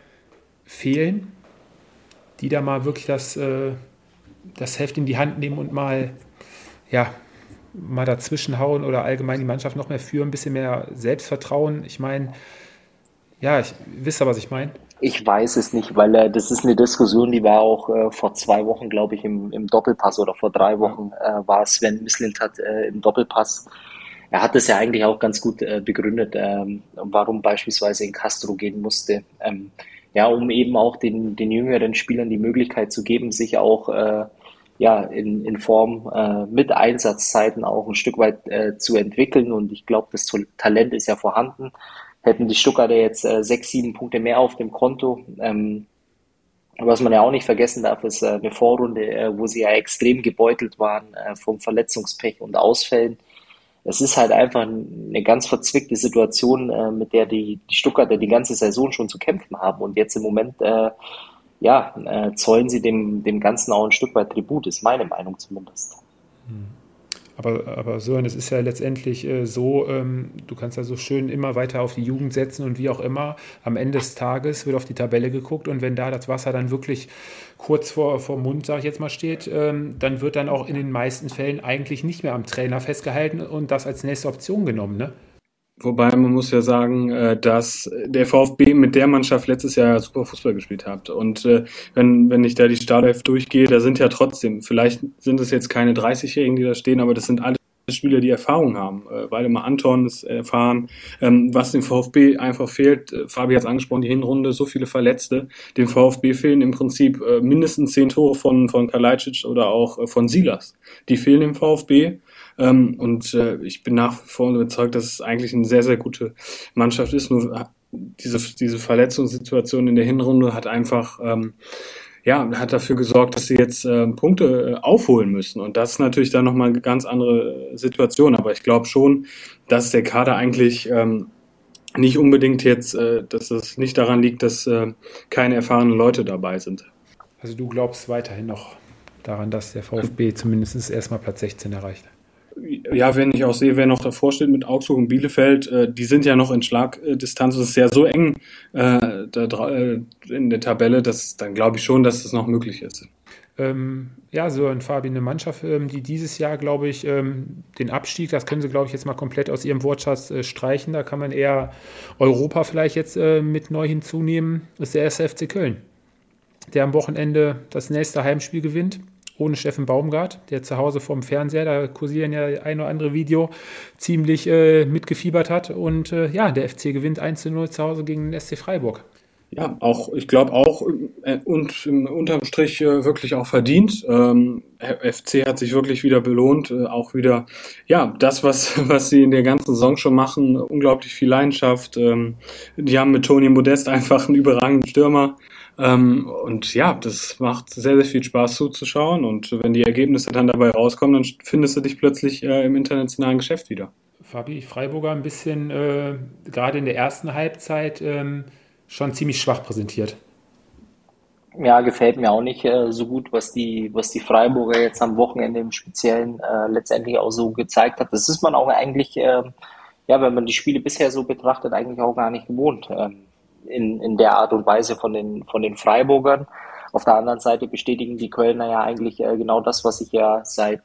fehlen, die da mal wirklich das, äh, das Heft in die Hand nehmen und mal ja, mal dazwischenhauen oder allgemein die Mannschaft noch mehr führen, ein bisschen mehr Selbstvertrauen. Ich meine, ja, ich wisst ihr, was ich meine? Ich weiß es nicht, weil äh, das ist eine Diskussion, die war auch äh, vor zwei Wochen, glaube ich, im, im Doppelpass oder vor drei Wochen äh, war Sven Mislint äh, im Doppelpass. Er hat es ja eigentlich auch ganz gut äh, begründet, ähm, warum beispielsweise in Castro gehen musste. Ähm, ja, um eben auch den, den jüngeren Spielern die Möglichkeit zu geben, sich auch äh, ja, in, in Form äh, mit Einsatzzeiten auch ein Stück weit äh, zu entwickeln. Und ich glaube, das Talent ist ja vorhanden. Hätten die Stuttgarter jetzt äh, sechs, sieben Punkte mehr auf dem Konto. Ähm, was man ja auch nicht vergessen darf, ist äh, eine Vorrunde, äh, wo sie ja extrem gebeutelt waren äh, vom Verletzungspech und Ausfällen. Es ist halt einfach eine ganz verzwickte Situation, mit der die, die Stuttgarter die ganze Saison schon zu kämpfen haben. Und jetzt im Moment ja, äh, zollen sie dem, dem Ganzen auch ein Stück weit Tribut, ist meine Meinung zumindest. Hm. Aber, aber und es ist ja letztendlich äh, so, ähm, du kannst ja so schön immer weiter auf die Jugend setzen und wie auch immer, am Ende des Tages wird auf die Tabelle geguckt und wenn da das Wasser dann wirklich kurz vor, vor Mund, sage ich jetzt mal, steht, ähm, dann wird dann auch in den meisten Fällen eigentlich nicht mehr am Trainer festgehalten und das als nächste Option genommen, ne? Wobei man muss ja sagen, äh, dass der VfB mit der Mannschaft letztes Jahr super Fußball gespielt hat. Und äh, wenn, wenn ich da die Startelf durchgehe, da sind ja trotzdem, vielleicht sind es jetzt keine 30-Jährigen, die da stehen, aber das sind alle Spieler, die Erfahrung haben. Äh, Waldemar Anton ist erfahren. Ähm, was dem VfB einfach fehlt, Fabi hat es angesprochen, die Hinrunde, so viele Verletzte. Dem VfB fehlen im Prinzip mindestens zehn Tore von, von Kalajdzic oder auch von Silas. Die fehlen dem VfB. Ähm, und äh, ich bin nach wie vor überzeugt, dass es eigentlich eine sehr, sehr gute Mannschaft ist. Nur äh, diese, diese Verletzungssituation in der Hinrunde hat einfach, ähm, ja, hat dafür gesorgt, dass sie jetzt äh, Punkte äh, aufholen müssen. Und das ist natürlich dann nochmal eine ganz andere Situation. Aber ich glaube schon, dass der Kader eigentlich ähm, nicht unbedingt jetzt, äh, dass es nicht daran liegt, dass äh, keine erfahrenen Leute dabei sind. Also du glaubst weiterhin noch daran, dass der VfB zumindest erstmal Platz 16 erreicht ja, wenn ich auch sehe, wer noch davor steht mit Augsburg und Bielefeld, äh, die sind ja noch in Schlagdistanz. Es ist ja so eng äh, da, äh, in der Tabelle, dass dann glaube ich schon, dass das noch möglich ist. ähm, ja, so ein Fabi, eine Mannschaft, ähm, die dieses Jahr, glaube ich, ähm, den Abstieg, das können sie, glaube ich, jetzt mal komplett aus ihrem Wortschatz äh, streichen. Da kann man eher Europa vielleicht jetzt äh, mit neu hinzunehmen, ist der SFC Köln, der am Wochenende das nächste Heimspiel gewinnt ohne Steffen Baumgart, der zu Hause vorm Fernseher, da kursieren ja ein oder andere Video, ziemlich äh, mitgefiebert hat. Und äh, ja, der FC gewinnt 1 zu 0 zu Hause gegen den SC Freiburg. Ja, auch, ich glaube auch äh, und unterm Strich äh, wirklich auch verdient. Ähm, FC hat sich wirklich wieder belohnt, äh, auch wieder, ja, das, was, was sie in der ganzen Saison schon machen, unglaublich viel Leidenschaft. Ähm, die haben mit Toni Modest einfach einen überragenden Stürmer. Ähm, und ja, das macht sehr, sehr viel Spaß zuzuschauen. Und wenn die Ergebnisse dann dabei rauskommen, dann findest du dich plötzlich äh, im internationalen Geschäft wieder. Fabi, Freiburger ein bisschen, äh, gerade in der ersten Halbzeit, ähm schon ziemlich schwach präsentiert. Ja, gefällt mir auch nicht äh, so gut, was die, was die Freiburger jetzt am Wochenende im Speziellen äh, letztendlich auch so gezeigt hat. Das ist man auch eigentlich, äh, ja, wenn man die Spiele bisher so betrachtet, eigentlich auch gar nicht gewohnt. Ähm, in, in der Art und Weise von den, von den Freiburgern. Auf der anderen Seite bestätigen die Kölner ja eigentlich äh, genau das, was ich ja seit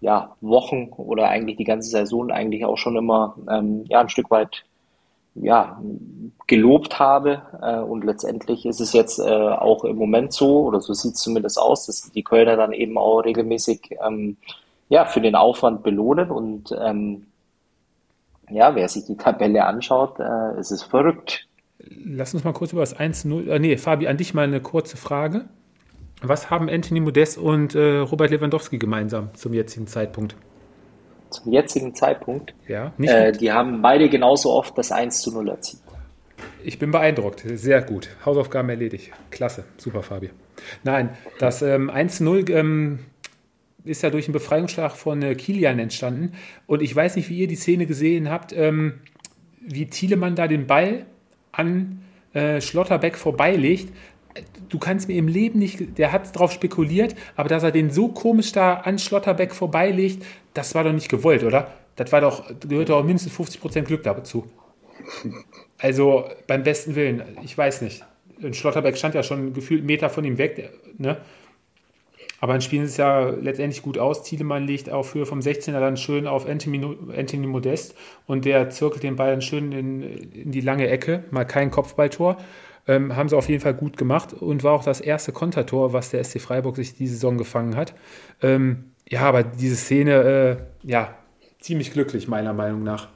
ja, Wochen oder eigentlich die ganze Saison eigentlich auch schon immer ähm, ja, ein Stück weit ja, gelobt habe. Äh, und letztendlich ist es jetzt äh, auch im Moment so, oder so sieht es zumindest aus, dass die Kölner dann eben auch regelmäßig ähm, ja, für den Aufwand belohnen. Und ähm, ja, wer sich die Tabelle anschaut, äh, es ist verrückt. Lass uns mal kurz über das 1-0. Äh, nee, Fabi, an dich mal eine kurze Frage. Was haben Anthony Modest und äh, Robert Lewandowski gemeinsam zum jetzigen Zeitpunkt? zum jetzigen Zeitpunkt. Ja, äh, die haben beide genauso oft das 1 zu 0 erzielt. Ich bin beeindruckt. Sehr gut. Hausaufgaben erledigt. Klasse. Super, Fabi. Nein, das ähm, 1 zu 0 ähm, ist ja durch einen Befreiungsschlag von äh, Kilian entstanden. Und ich weiß nicht, wie ihr die Szene gesehen habt, ähm, wie Thielemann da den Ball an äh, Schlotterbeck vorbeilegt du kannst mir im Leben nicht, der hat darauf spekuliert, aber dass er den so komisch da an Schlotterbeck vorbeilegt, das war doch nicht gewollt, oder? Das war doch, gehört doch mindestens 50% Glück dazu. Also beim besten Willen, ich weiß nicht. Schlotterbeck stand ja schon gefühlt Meter von ihm weg, ne? Aber dann spielen sie es ja letztendlich gut aus. Thielemann legt auf Höhe vom 16er dann schön auf Anthony, Anthony Modest und der zirkelt den Ball dann schön in, in die lange Ecke. Mal kein Kopfballtor. Ähm, haben sie auf jeden Fall gut gemacht und war auch das erste Kontertor, was der SC Freiburg sich diese Saison gefangen hat. Ähm, ja, aber diese Szene, äh, ja, ziemlich glücklich, meiner Meinung nach.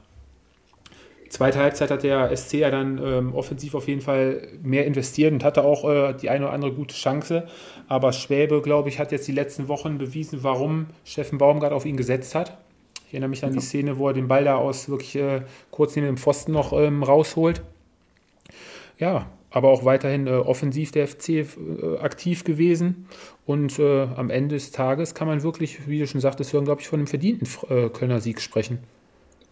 Zweite Halbzeit hat der SC ja dann ähm, offensiv auf jeden Fall mehr investiert und hatte auch äh, die eine oder andere gute Chance. Aber Schwäbe, glaube ich, hat jetzt die letzten Wochen bewiesen, warum Steffen Baumgart auf ihn gesetzt hat. Ich erinnere mich an die Szene, wo er den Ball da aus wirklich äh, kurz neben dem Pfosten noch ähm, rausholt. Ja, aber auch weiterhin äh, offensiv der FC äh, aktiv gewesen. Und äh, am Ende des Tages kann man wirklich, wie du schon sagtest, hören, glaube ich, von einem verdienten äh, Kölner Sieg sprechen.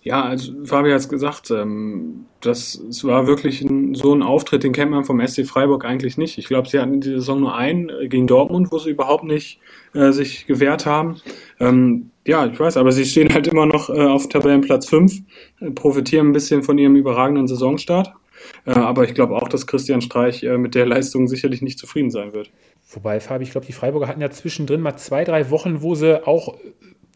Ja, also Fabi hat es gesagt, ähm, das es war wirklich ein, so ein Auftritt, den kennt man vom SC Freiburg eigentlich nicht. Ich glaube, sie hatten in dieser Saison nur einen äh, gegen Dortmund, wo sie überhaupt nicht äh, sich gewehrt haben. Ähm, ja, ich weiß, aber sie stehen halt immer noch äh, auf Tabellenplatz 5, äh, profitieren ein bisschen von ihrem überragenden Saisonstart. Äh, aber ich glaube auch, dass Christian Streich äh, mit der Leistung sicherlich nicht zufrieden sein wird. Wobei, Fabi, ich glaube, die Freiburger hatten ja zwischendrin mal zwei, drei Wochen, wo sie auch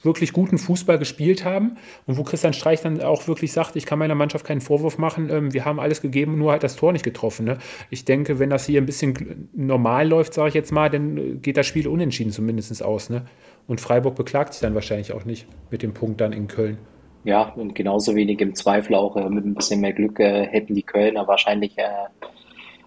wirklich guten Fußball gespielt haben und wo Christian Streich dann auch wirklich sagt, ich kann meiner Mannschaft keinen Vorwurf machen, ähm, wir haben alles gegeben, nur halt das Tor nicht getroffen. Ne? Ich denke, wenn das hier ein bisschen normal läuft, sage ich jetzt mal, dann geht das Spiel unentschieden zumindest aus. Ne? Und Freiburg beklagt sich dann wahrscheinlich auch nicht mit dem Punkt dann in Köln. Ja, und genauso wenig im Zweifel auch äh, mit ein bisschen mehr Glück äh, hätten die Kölner wahrscheinlich äh,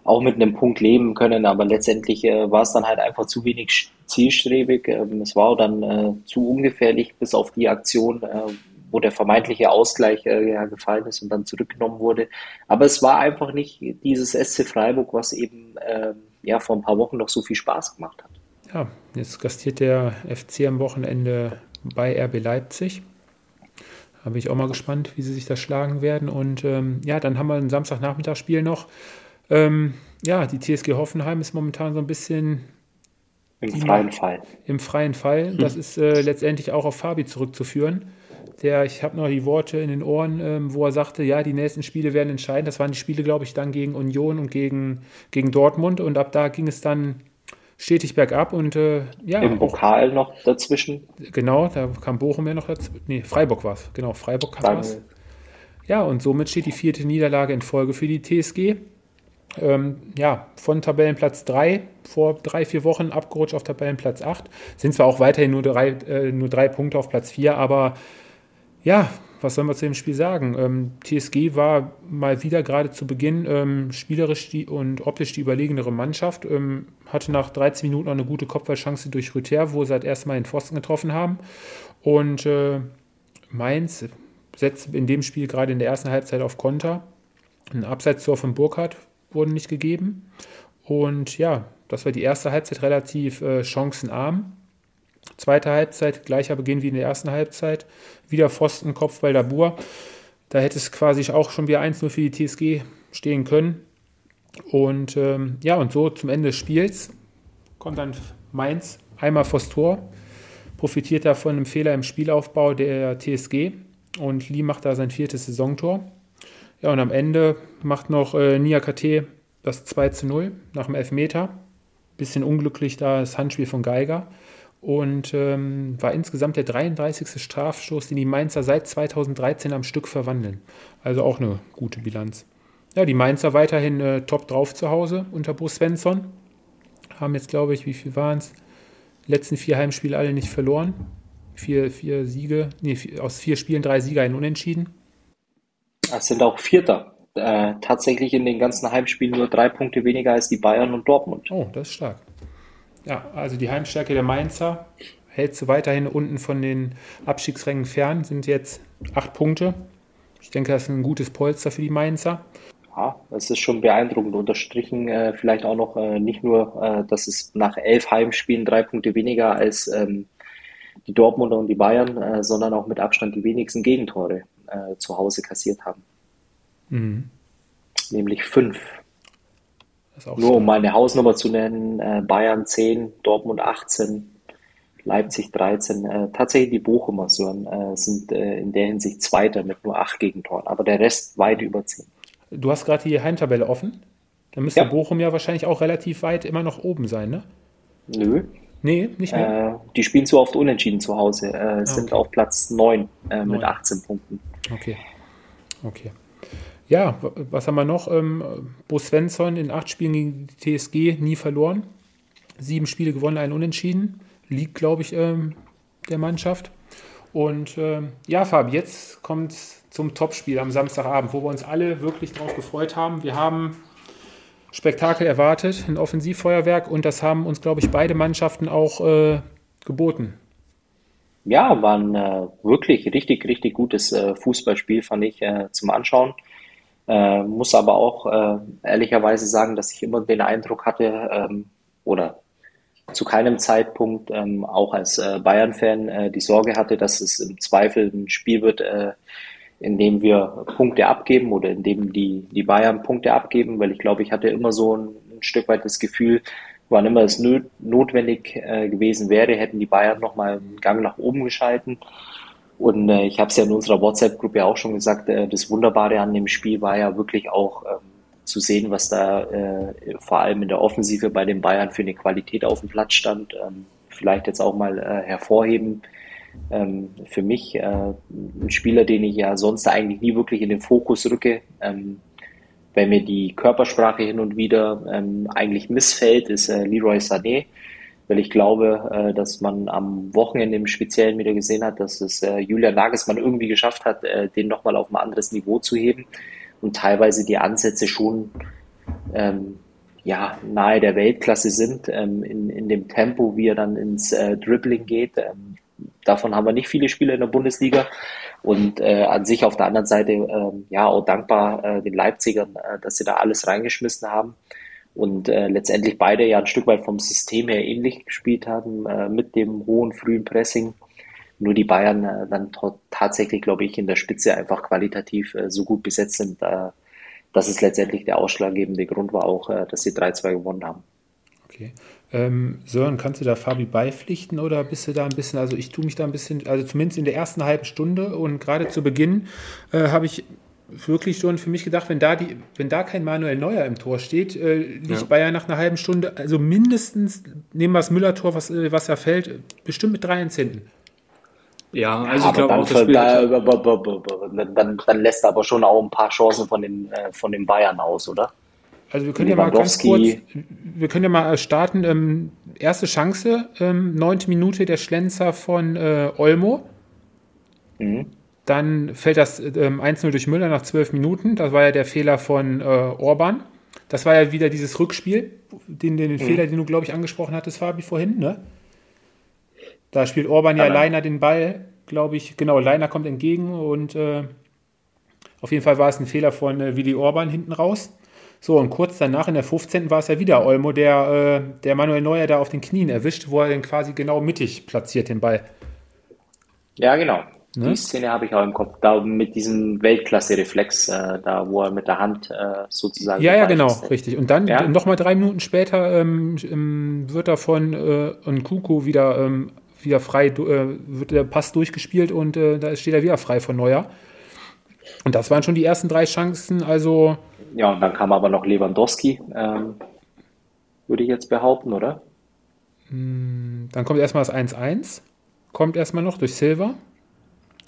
auch mit einem Punkt leben können, aber letztendlich äh, war es dann halt einfach zu wenig zielstrebig. Ähm, es war dann äh, zu ungefährlich bis auf die Aktion, äh, wo der vermeintliche Ausgleich äh, ja, gefallen ist und dann zurückgenommen wurde. Aber es war einfach nicht dieses SC Freiburg, was eben äh, ja vor ein paar Wochen noch so viel Spaß gemacht hat. Ja, jetzt gastiert der FC am Wochenende bei RB Leipzig. Da bin ich auch mal gespannt, wie sie sich da schlagen werden. Und ähm, ja, dann haben wir ein Samstagnachmittagsspiel noch. Ähm, ja, die TSG Hoffenheim ist momentan so ein bisschen im freien Fall. Im freien Fall. Das hm. ist äh, letztendlich auch auf Fabi zurückzuführen. Der, ich habe noch die Worte in den Ohren, ähm, wo er sagte, ja, die nächsten Spiele werden entscheidend. Das waren die Spiele, glaube ich, dann gegen Union und gegen, gegen Dortmund. Und ab da ging es dann stetig bergab und äh, ja. Im Pokal noch dazwischen. Genau, da kam Bochum ja noch dazu. Nee, Freiburg war es. Genau, Freiburg kam es. Ja, und somit steht die vierte Niederlage in Folge für die TSG. Ähm, ja, von Tabellenplatz 3 vor drei, vier Wochen abgerutscht auf Tabellenplatz 8. Sind zwar auch weiterhin nur drei, äh, nur drei Punkte auf Platz 4, aber ja, was soll man zu dem Spiel sagen? Ähm, TSG war mal wieder gerade zu Beginn ähm, spielerisch die und optisch die überlegenere Mannschaft. Ähm, hatte nach 13 Minuten noch eine gute Kopfballchance durch Rüther, wo sie halt erstmal den Pfosten getroffen haben. Und äh, Mainz setzt in dem Spiel gerade in der ersten Halbzeit auf Konter. Ein Abseitstor von Burkhardt wurde nicht gegeben. Und ja, das war die erste Halbzeit relativ äh, chancenarm. Zweite Halbzeit, gleicher Beginn wie in der ersten Halbzeit. Wieder Pfosten, Kopfball Dabur. Da hätte es quasi auch schon wieder 1-0 für die TSG stehen können. Und ähm, ja, und so zum Ende des Spiels kommt dann Mainz einmal vors Tor, profitiert da von einem Fehler im Spielaufbau der TSG und Lee macht da sein viertes Saisontor. Ja, und am Ende macht noch äh, Nia KT das 2 zu 0 nach dem Elfmeter. Bisschen unglücklich da das Handspiel von Geiger. Und ähm, war insgesamt der 33. Strafstoß, den die Mainzer seit 2013 am Stück verwandeln. Also auch eine gute Bilanz. Ja, die Mainzer weiterhin äh, top drauf zu Hause unter Bo Svensson. Haben jetzt, glaube ich, wie viel waren es? Letzten vier Heimspiele alle nicht verloren. Vier, vier Siege, nee, vier, aus vier Spielen drei Sieger, ein Unentschieden. Sind auch Vierter. Äh, tatsächlich in den ganzen Heimspielen nur drei Punkte weniger als die Bayern und Dortmund. Oh, das ist stark. Ja, also die Heimstärke der Mainzer hält sie weiterhin unten von den Abstiegsrängen fern, sind jetzt acht Punkte. Ich denke, das ist ein gutes Polster für die Mainzer. Ja, das ist schon beeindruckend. Unterstrichen äh, vielleicht auch noch äh, nicht nur, äh, dass es nach elf Heimspielen drei Punkte weniger als ähm, die Dortmunder und die Bayern, äh, sondern auch mit Abstand die wenigsten Gegentore äh, zu Hause kassiert haben. Mhm. Nämlich fünf. Nur um mal eine Hausnummer zu nennen, äh, Bayern 10, Dortmund 18, Leipzig 13. Äh, tatsächlich die Bochumer äh, sind äh, in der Hinsicht Zweiter mit nur acht Gegentoren, aber der Rest weit über 10. Du hast gerade die Heimtabelle offen. Da müsste ja. Bochum ja wahrscheinlich auch relativ weit immer noch oben sein, ne? Nö. Nee, nicht mehr. Äh, die spielen zu oft unentschieden zu Hause, äh, ah, sind auf Platz 9, 9 mit 18 Punkten. Okay. Okay. Ja, was haben wir noch? Ähm, Bo Svensson in acht Spielen gegen die TSG nie verloren. Sieben Spiele gewonnen, ein Unentschieden. Liegt, glaube ich, ähm, der Mannschaft. Und ähm, ja, Fabi, jetzt kommt zum Topspiel am Samstagabend, wo wir uns alle wirklich drauf gefreut haben. Wir haben Spektakel erwartet, ein Offensivfeuerwerk und das haben uns, glaube ich, beide Mannschaften auch äh, geboten. Ja, war ein äh, wirklich richtig, richtig gutes äh, Fußballspiel, fand ich, äh, zum Anschauen. Äh, muss aber auch äh, ehrlicherweise sagen, dass ich immer den Eindruck hatte, ähm, oder zu keinem Zeitpunkt ähm, auch als äh, Bayern-Fan die Sorge hatte, dass es im Zweifel ein Spiel wird, in dem wir Punkte abgeben oder in dem die, die Bayern Punkte abgeben, weil ich glaube, ich hatte immer so ein, ein Stück weit das Gefühl, wann immer es notwendig äh, gewesen wäre, hätten die Bayern nochmal einen Gang nach oben geschalten. Und äh, ich habe es ja in unserer WhatsApp-Gruppe auch schon gesagt, äh, das Wunderbare an dem Spiel war ja wirklich auch ähm, zu sehen, was da vor allem in der Offensive bei den Bayern für eine Qualität auf dem Platz stand. Ähm, vielleicht jetzt auch mal hervorheben. Ähm, für mich ein Spieler, den ich ja sonst eigentlich nie wirklich in den Fokus rücke, weil mir die Körpersprache hin und wieder ähm, eigentlich missfällt, ist äh, Leroy Sané weil ich glaube, äh, dass man am Wochenende im Speziellen wieder gesehen hat, dass es äh, Julian Nagelsmann irgendwie geschafft hat, äh, den nochmal auf ein anderes Niveau zu heben und teilweise die Ansätze schon ähm, ja, nahe der Weltklasse sind, ähm, in, in dem Tempo, wie er dann ins äh, Dribbling geht. Ähm, davon haben wir nicht viele Spieler in der Bundesliga. Und äh, an sich auf der anderen Seite äh, ja auch dankbar äh, den Leipzigern, äh, dass sie da alles reingeschmissen haben und äh, letztendlich beide ja ein Stück weit vom System her ähnlich gespielt haben, äh, mit dem hohen frühen Pressing. Nur die Bayern äh, dann tatsächlich, glaube ich, in der Spitze einfach qualitativ äh, so gut besetzt sind, äh, dass es letztendlich der ausschlaggebende Grund war auch, äh, dass sie 3-2 gewonnen haben. Okay. Ähm, Sören, kannst du da Fabi beipflichten oder bist du da ein bisschen, also ich tue mich da ein bisschen, also zumindest in der ersten halben Stunde und gerade zu Beginn äh, habe ich wirklich schon für mich gedacht, wenn da, die, wenn da kein Manuel Neuer im Tor steht, äh, liegt ja. Bayern nach einer halben Stunde, also mindestens, nehmen wir das Müller-Tor, was, äh, was er fällt, bestimmt mit 3 ins hinten. Ja, also ich glaube auch, das Spiel da, dann, dann, lässt er aber schon auch ein paar Chancen von den, äh, von den Bayern aus, oder? Also wir können ja mal ganz kurz, wir können ja mal starten. Ähm, erste Chance, ähm, neunte Minute der Schlenzer von äh, Olmo. Mhm. Dann fällt das ähm, 1-0 durch Müller nach zwölf Minuten. Das war ja der Fehler von äh, Orban. Das war ja wieder dieses Rückspiel, den, den, den mhm. Fehler, den du, glaube ich, angesprochen hattest, Fabi, vorhin, ne? Da spielt Orban ja Aber Leiner den Ball, glaube ich. Genau, Leiner kommt entgegen und äh, auf jeden Fall war es ein Fehler von äh, Willi Orban hinten raus. So, und kurz danach, in der 15. war es ja wieder Olmo, der, äh, der Manuel Neuer da auf den Knien erwischt, wo er den quasi genau mittig platziert, den Ball. Ja, genau. Ne? Die Szene habe ich auch im Kopf, da mit diesem Weltklasse-Reflex, äh, da wo er mit der Hand äh, sozusagen. Ja, ja, genau, ist. richtig. Und dann ja? nochmal drei Minuten später ähm, ähm, wird er von äh, Nkuku wieder, ähm, wieder frei, äh, wird der Pass durchgespielt und äh, da steht er wieder frei von Neuer. Und das waren schon die ersten drei Chancen, also. Ja, und dann kam aber noch Lewandowski, ähm, würde ich jetzt behaupten, oder? Hm, dann kommt erstmal das 1-1, kommt erstmal noch durch Silva.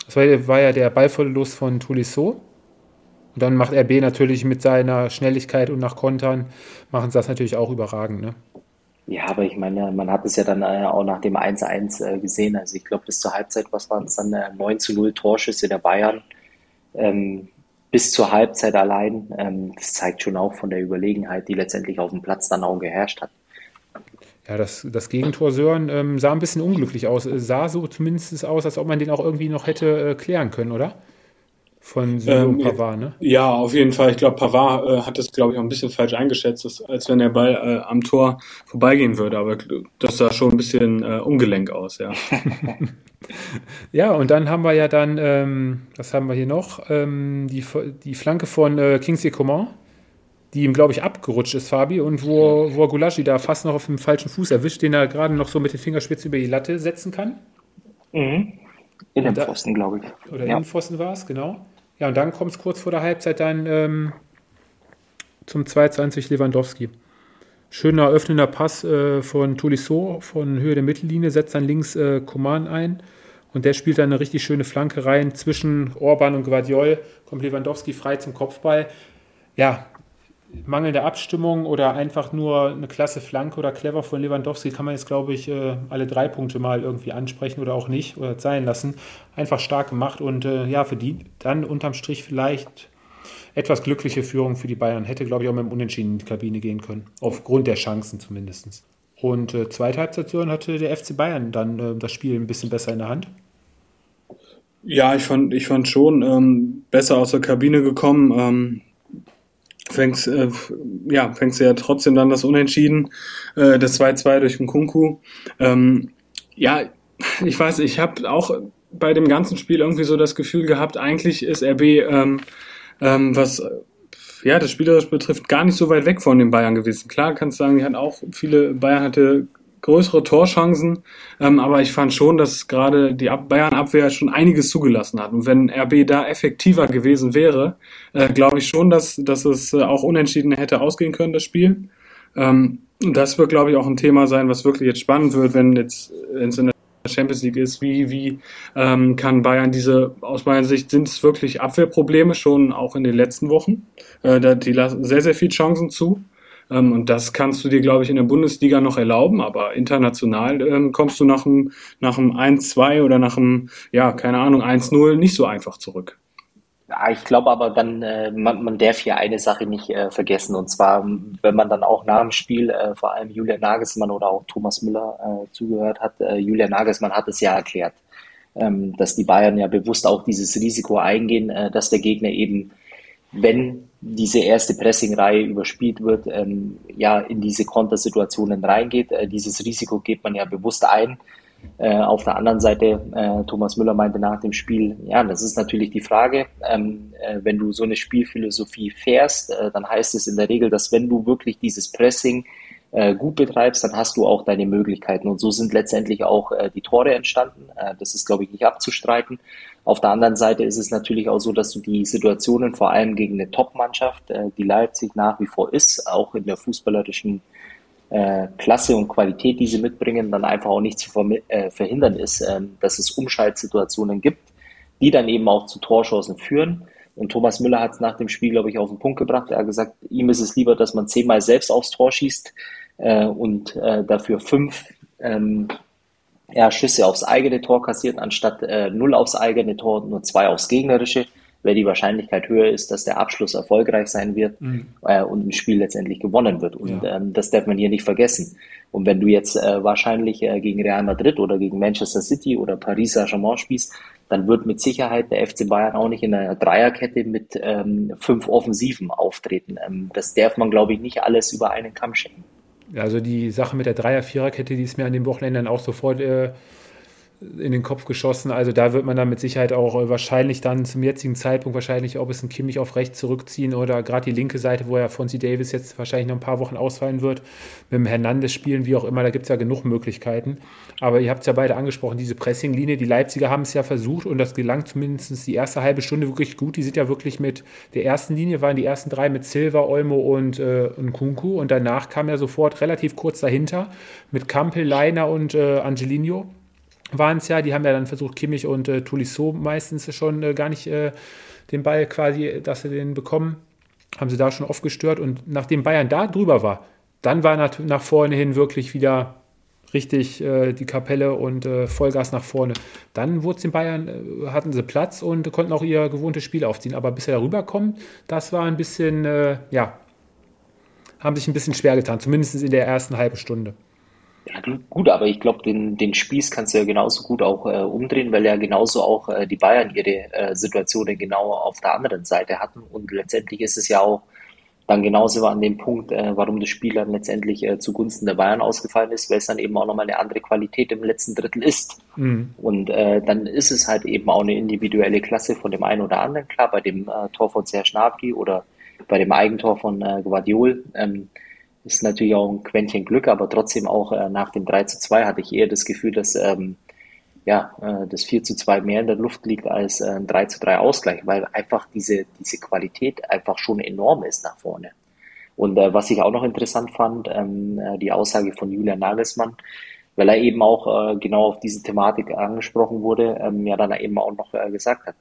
Das war, war ja der Ballverlust von Tolisso. Und dann macht RB natürlich mit seiner Schnelligkeit und nach Kontern, machen sie das natürlich auch überragend. Ne? Ja, aber ich meine, man hat es ja dann äh, auch nach dem 1-1 äh, gesehen. Also ich glaube, bis zur Halbzeit, was waren es dann, 9 zu 0 Torschüsse der Bayern. Ähm, bis zur Halbzeit allein. Ähm, das zeigt schon auch von der Überlegenheit, die letztendlich auf dem Platz dann auch geherrscht hat. Ja, das, das Gegentor Sören ähm, sah ein bisschen unglücklich aus. Es sah so zumindest aus, als ob man den auch irgendwie noch hätte äh, klären können, oder? Von ähm, Pavard, ne? Ja, auf jeden Fall. Ich glaube, Pavard äh, hat das, glaube ich, auch ein bisschen falsch eingeschätzt, dass, als wenn der Ball äh, am Tor vorbeigehen würde. Aber das sah schon ein bisschen äh, ungelenk aus, ja. ja, und dann haben wir ja dann, ähm, was haben wir hier noch? Ähm, die, die Flanke von äh, Kingsley Coman die ihm, glaube ich, abgerutscht ist, Fabi, und wo, wo Gulaschi da fast noch auf dem falschen Fuß erwischt, den er gerade noch so mit den Fingerspitzen über die Latte setzen kann. Mhm. In den Pfosten, glaube ich. Oder ja. in den Pfosten war es, genau. Ja, und dann kommt es kurz vor der Halbzeit dann ähm, zum 2-20 Lewandowski. Schöner öffnender Pass äh, von Tolisso von Höhe der Mittellinie, setzt dann links äh, Coman ein und der spielt dann eine richtig schöne Flanke rein. Zwischen Orban und Guardiol kommt Lewandowski frei zum Kopfball. Ja, mangelnde Abstimmung oder einfach nur eine klasse Flanke oder clever von Lewandowski kann man jetzt, glaube ich, äh, alle drei Punkte mal irgendwie ansprechen oder auch nicht oder sein lassen. Einfach stark gemacht und äh, ja, für die dann unterm Strich vielleicht etwas glückliche Führung für die Bayern. Hätte, glaube ich, auch mit dem Unentschieden in die Kabine gehen können. Aufgrund der Chancen zumindest. Und äh, zweite Halbzeit hatte der FC Bayern dann äh, das Spiel ein bisschen besser in der Hand. Ja, ich fand, ich fand schon ähm, besser aus der Kabine gekommen. Ähm, fängst, äh, ja, fängst ja trotzdem dann das Unentschieden, äh, das 2-2 durch den Kunku. Ähm, ja, ich weiß, ich habe auch bei dem ganzen Spiel irgendwie so das Gefühl gehabt, eigentlich ist RB, ähm, ähm, was ja, das Spielerisch betrifft, gar nicht so weit weg von den Bayern gewesen. Klar, kannst sagen, die hatten auch viele, Bayern hatte größere Torchancen, ähm, aber ich fand schon, dass gerade die Bayern-Abwehr schon einiges zugelassen hat. Und wenn RB da effektiver gewesen wäre, äh, glaube ich schon, dass, dass es äh, auch unentschieden hätte ausgehen können, das Spiel. Ähm, das wird, glaube ich, auch ein Thema sein, was wirklich jetzt spannend wird, wenn jetzt wenn es in der Champions League ist. Wie, wie ähm, kann Bayern diese, aus meiner Sicht sind es wirklich Abwehrprobleme schon auch in den letzten Wochen. Äh, die lassen sehr, sehr viele Chancen zu. Ähm, und das kannst du dir, glaube ich, in der Bundesliga noch erlauben, aber international ähm, kommst du nach einem, nach einem 1-2 oder nach einem, ja, keine Ahnung, 1-0 nicht so einfach zurück. Ja, ich glaube aber dann, äh, man, man darf hier eine Sache nicht äh, vergessen. Und zwar, wenn man dann auch nach dem Spiel äh, vor allem Julian Nagelsmann oder auch Thomas Müller äh, zugehört hat, äh, Julian Nagelsmann hat es ja erklärt, ähm, dass die Bayern ja bewusst auch dieses Risiko eingehen, äh, dass der Gegner eben, wenn diese erste Pressing-Reihe überspielt wird, ähm, ja, in diese Kontersituationen reingeht. Äh, dieses Risiko geht man ja bewusst ein. Äh, auf der anderen Seite, äh, Thomas Müller meinte nach dem Spiel, ja, das ist natürlich die Frage, ähm, äh, wenn du so eine Spielphilosophie fährst, äh, dann heißt es in der Regel, dass wenn du wirklich dieses Pressing äh, gut betreibst, dann hast du auch deine Möglichkeiten. Und so sind letztendlich auch äh, die Tore entstanden. Äh, das ist, glaube ich, nicht abzustreiten. Auf der anderen Seite ist es natürlich auch so, dass du die Situationen vor allem gegen eine Top-Mannschaft, äh, die Leipzig nach wie vor ist, auch in der fußballerischen äh, Klasse und Qualität, die sie mitbringen, dann einfach auch nicht zu äh, verhindern ist, ähm, dass es Umschaltsituationen gibt, die dann eben auch zu Torchancen führen. Und Thomas Müller hat es nach dem Spiel, glaube ich, auf den Punkt gebracht. Er hat gesagt, ihm ist es lieber, dass man zehnmal selbst aufs Tor schießt äh, und äh, dafür fünf ähm, ja, Schüsse aufs eigene Tor kassiert, anstatt äh, null aufs eigene Tor und nur zwei aufs gegnerische weil die Wahrscheinlichkeit höher ist, dass der Abschluss erfolgreich sein wird mhm. äh, und ein Spiel letztendlich gewonnen wird. Und ja. ähm, das darf man hier nicht vergessen. Und wenn du jetzt äh, wahrscheinlich äh, gegen Real Madrid oder gegen Manchester City oder Paris Saint-Germain spielst, dann wird mit Sicherheit der FC Bayern auch nicht in einer Dreierkette mit ähm, fünf Offensiven auftreten. Ähm, das darf man, glaube ich, nicht alles über einen Kamm schenken. Also die Sache mit der Dreier-Viererkette, die ist mir an den Wochenenden auch sofort äh, in den Kopf geschossen. Also da wird man dann mit Sicherheit auch äh, wahrscheinlich dann zum jetzigen Zeitpunkt wahrscheinlich, ob es ein Kimmich auf rechts zurückziehen oder gerade die linke Seite, wo ja Fonzie Davis jetzt wahrscheinlich noch ein paar Wochen ausfallen wird, mit dem Hernandez spielen, wie auch immer, da gibt es ja genug Möglichkeiten. Aber ihr habt es ja beide angesprochen, diese Pressinglinie, die Leipziger haben es ja versucht und das gelang zumindest die erste halbe Stunde wirklich gut. Die sind ja wirklich mit der ersten Linie, waren die ersten drei mit Silva, Olmo und, äh, und Kunku und danach kam ja sofort relativ kurz dahinter mit Kampel, Leiner und äh, Angelino waren es ja. Die haben ja dann versucht, Kimmich und äh, Tolisso meistens schon äh, gar nicht äh, den Ball quasi, dass sie den bekommen. Haben sie da schon oft gestört. Und nachdem Bayern da drüber war, dann war nach, nach vorne hin wirklich wieder richtig äh, die Kapelle und äh, Vollgas nach vorne. Dann wurde den Bayern, äh, hatten sie Platz und konnten auch ihr gewohntes Spiel aufziehen. Aber bis er darüber kommt, das war ein bisschen, äh, ja, haben sich ein bisschen schwer getan, zumindest in der ersten halben Stunde. Ja, gut, aber ich glaube, den, den Spieß kannst du ja genauso gut auch äh, umdrehen, weil ja genauso auch äh, die Bayern ihre äh, Situationen genau auf der anderen Seite hatten. Und letztendlich ist es ja auch dann genauso an dem Punkt, äh, warum das Spiel dann letztendlich äh, zugunsten der Bayern ausgefallen ist, weil es dann eben auch nochmal eine andere Qualität im letzten Drittel ist. Mhm. Und äh, dann ist es halt eben auch eine individuelle Klasse von dem einen oder anderen. Klar, bei dem äh, Tor von Serge Gnabry oder bei dem Eigentor von äh, Guardiol. Ähm, ist natürlich auch ein Quäntchen Glück, aber trotzdem auch äh, nach dem 3 zu 2 hatte ich eher das Gefühl, dass ähm, ja, äh, das 4 zu 2 mehr in der Luft liegt als äh, ein 3 zu 3 Ausgleich, weil einfach diese, diese Qualität einfach schon enorm ist nach vorne. Und äh, was ich auch noch interessant fand, ähm, äh, die Aussage von Julian Nagelsmann, weil er eben auch äh, genau auf diese Thematik angesprochen wurde, ähm, ja dann eben auch noch äh, gesagt hat.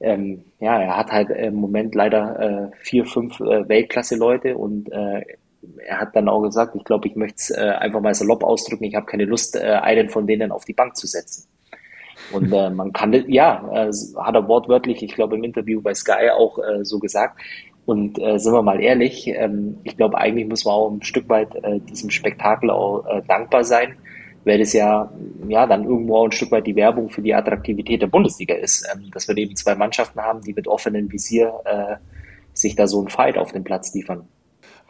Ähm, ja, er hat halt im Moment leider äh, vier, fünf äh, Weltklasse-Leute und äh, er hat dann auch gesagt, ich glaube, ich möchte es äh, einfach mal salopp ausdrücken, ich habe keine Lust, äh, einen von denen auf die Bank zu setzen. Und äh, man kann, ja, hat er wortwörtlich, ich glaube, im Interview bei Sky auch äh, so gesagt. Und äh, sind wir mal ehrlich, ähm, ich glaube, eigentlich muss man auch ein Stück weit äh, diesem Spektakel auch dankbar sein, weil das ja, ja dann irgendwo auch ein Stück weit die Werbung für die Attraktivität der Bundesliga ist, ähm, dass wir eben zwei Mannschaften haben, die mit offenem Visier sich da so einen Fight auf den Platz liefern.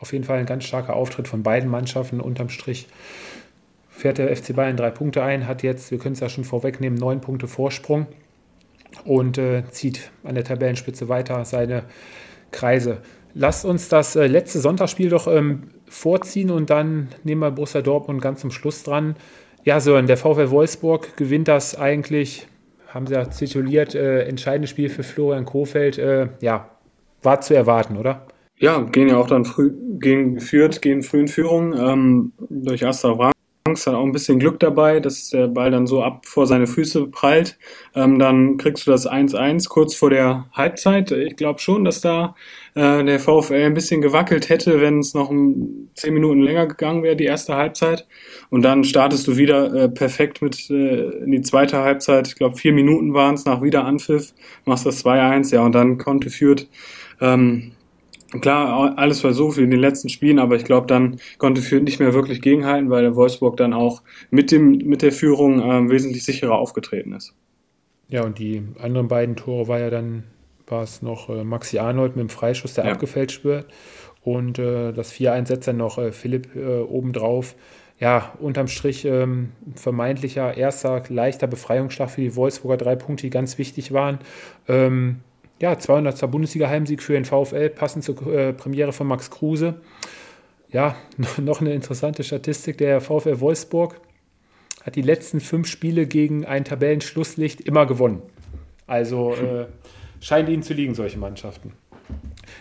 Auf jeden Fall ein ganz starker Auftritt von beiden Mannschaften. Unterm Strich fährt der FC Bayern drei Punkte ein, hat jetzt, wir können es ja schon vorwegnehmen, neun Punkte Vorsprung und äh, zieht an der Tabellenspitze weiter seine Kreise. Lasst uns das äh, letzte Sonntagsspiel doch ähm, vorziehen und dann nehmen wir Borussia Dortmund ganz zum Schluss dran. Ja, Sören, der VfL Wolfsburg gewinnt das eigentlich, haben sie ja tituliert, äh, entscheidendes Spiel für Florian Kofeld. Äh, ja, war zu erwarten, oder? Ja, gehen ja auch dann früh, gegen geführt, gehen früh in Führung ähm, durch Asta Franks, hat auch ein bisschen Glück dabei, dass der Ball dann so ab vor seine Füße prallt. Ähm, dann kriegst du das 1-1 kurz vor der Halbzeit. Ich glaube schon, dass da äh, der VfL ein bisschen gewackelt hätte, wenn es noch um zehn Minuten länger gegangen wäre, die erste Halbzeit. Und dann startest du wieder äh, perfekt mit äh, in die zweite Halbzeit. Ich glaube, vier Minuten waren es nach Wiederanpfiff, machst das 2-1, ja, und dann konnte führt. Ähm, Klar, alles versucht wie in den letzten Spielen, aber ich glaube, dann konnte Fürth nicht mehr wirklich gegenhalten, weil der Wolfsburg dann auch mit, dem, mit der Führung äh, wesentlich sicherer aufgetreten ist. Ja, und die anderen beiden Tore war ja dann, war es noch äh, Maxi Arnold mit dem Freischuss, der ja. abgefälscht wird. Und äh, das 4-1 setzt dann noch äh, Philipp äh, obendrauf. Ja, unterm Strich ähm, vermeintlicher erster leichter Befreiungsschlag für die Wolfsburger drei Punkte, die ganz wichtig waren. Ähm, ja, 200. Bundesliga-Heimsieg für den VfL, passend zur äh, Premiere von Max Kruse. ja, noch eine interessante Statistik. Der VfL Wolfsburg hat die letzten fünf Spiele gegen ein Tabellenschlusslicht immer gewonnen. Also äh, scheint ihnen zu liegen, solche Mannschaften.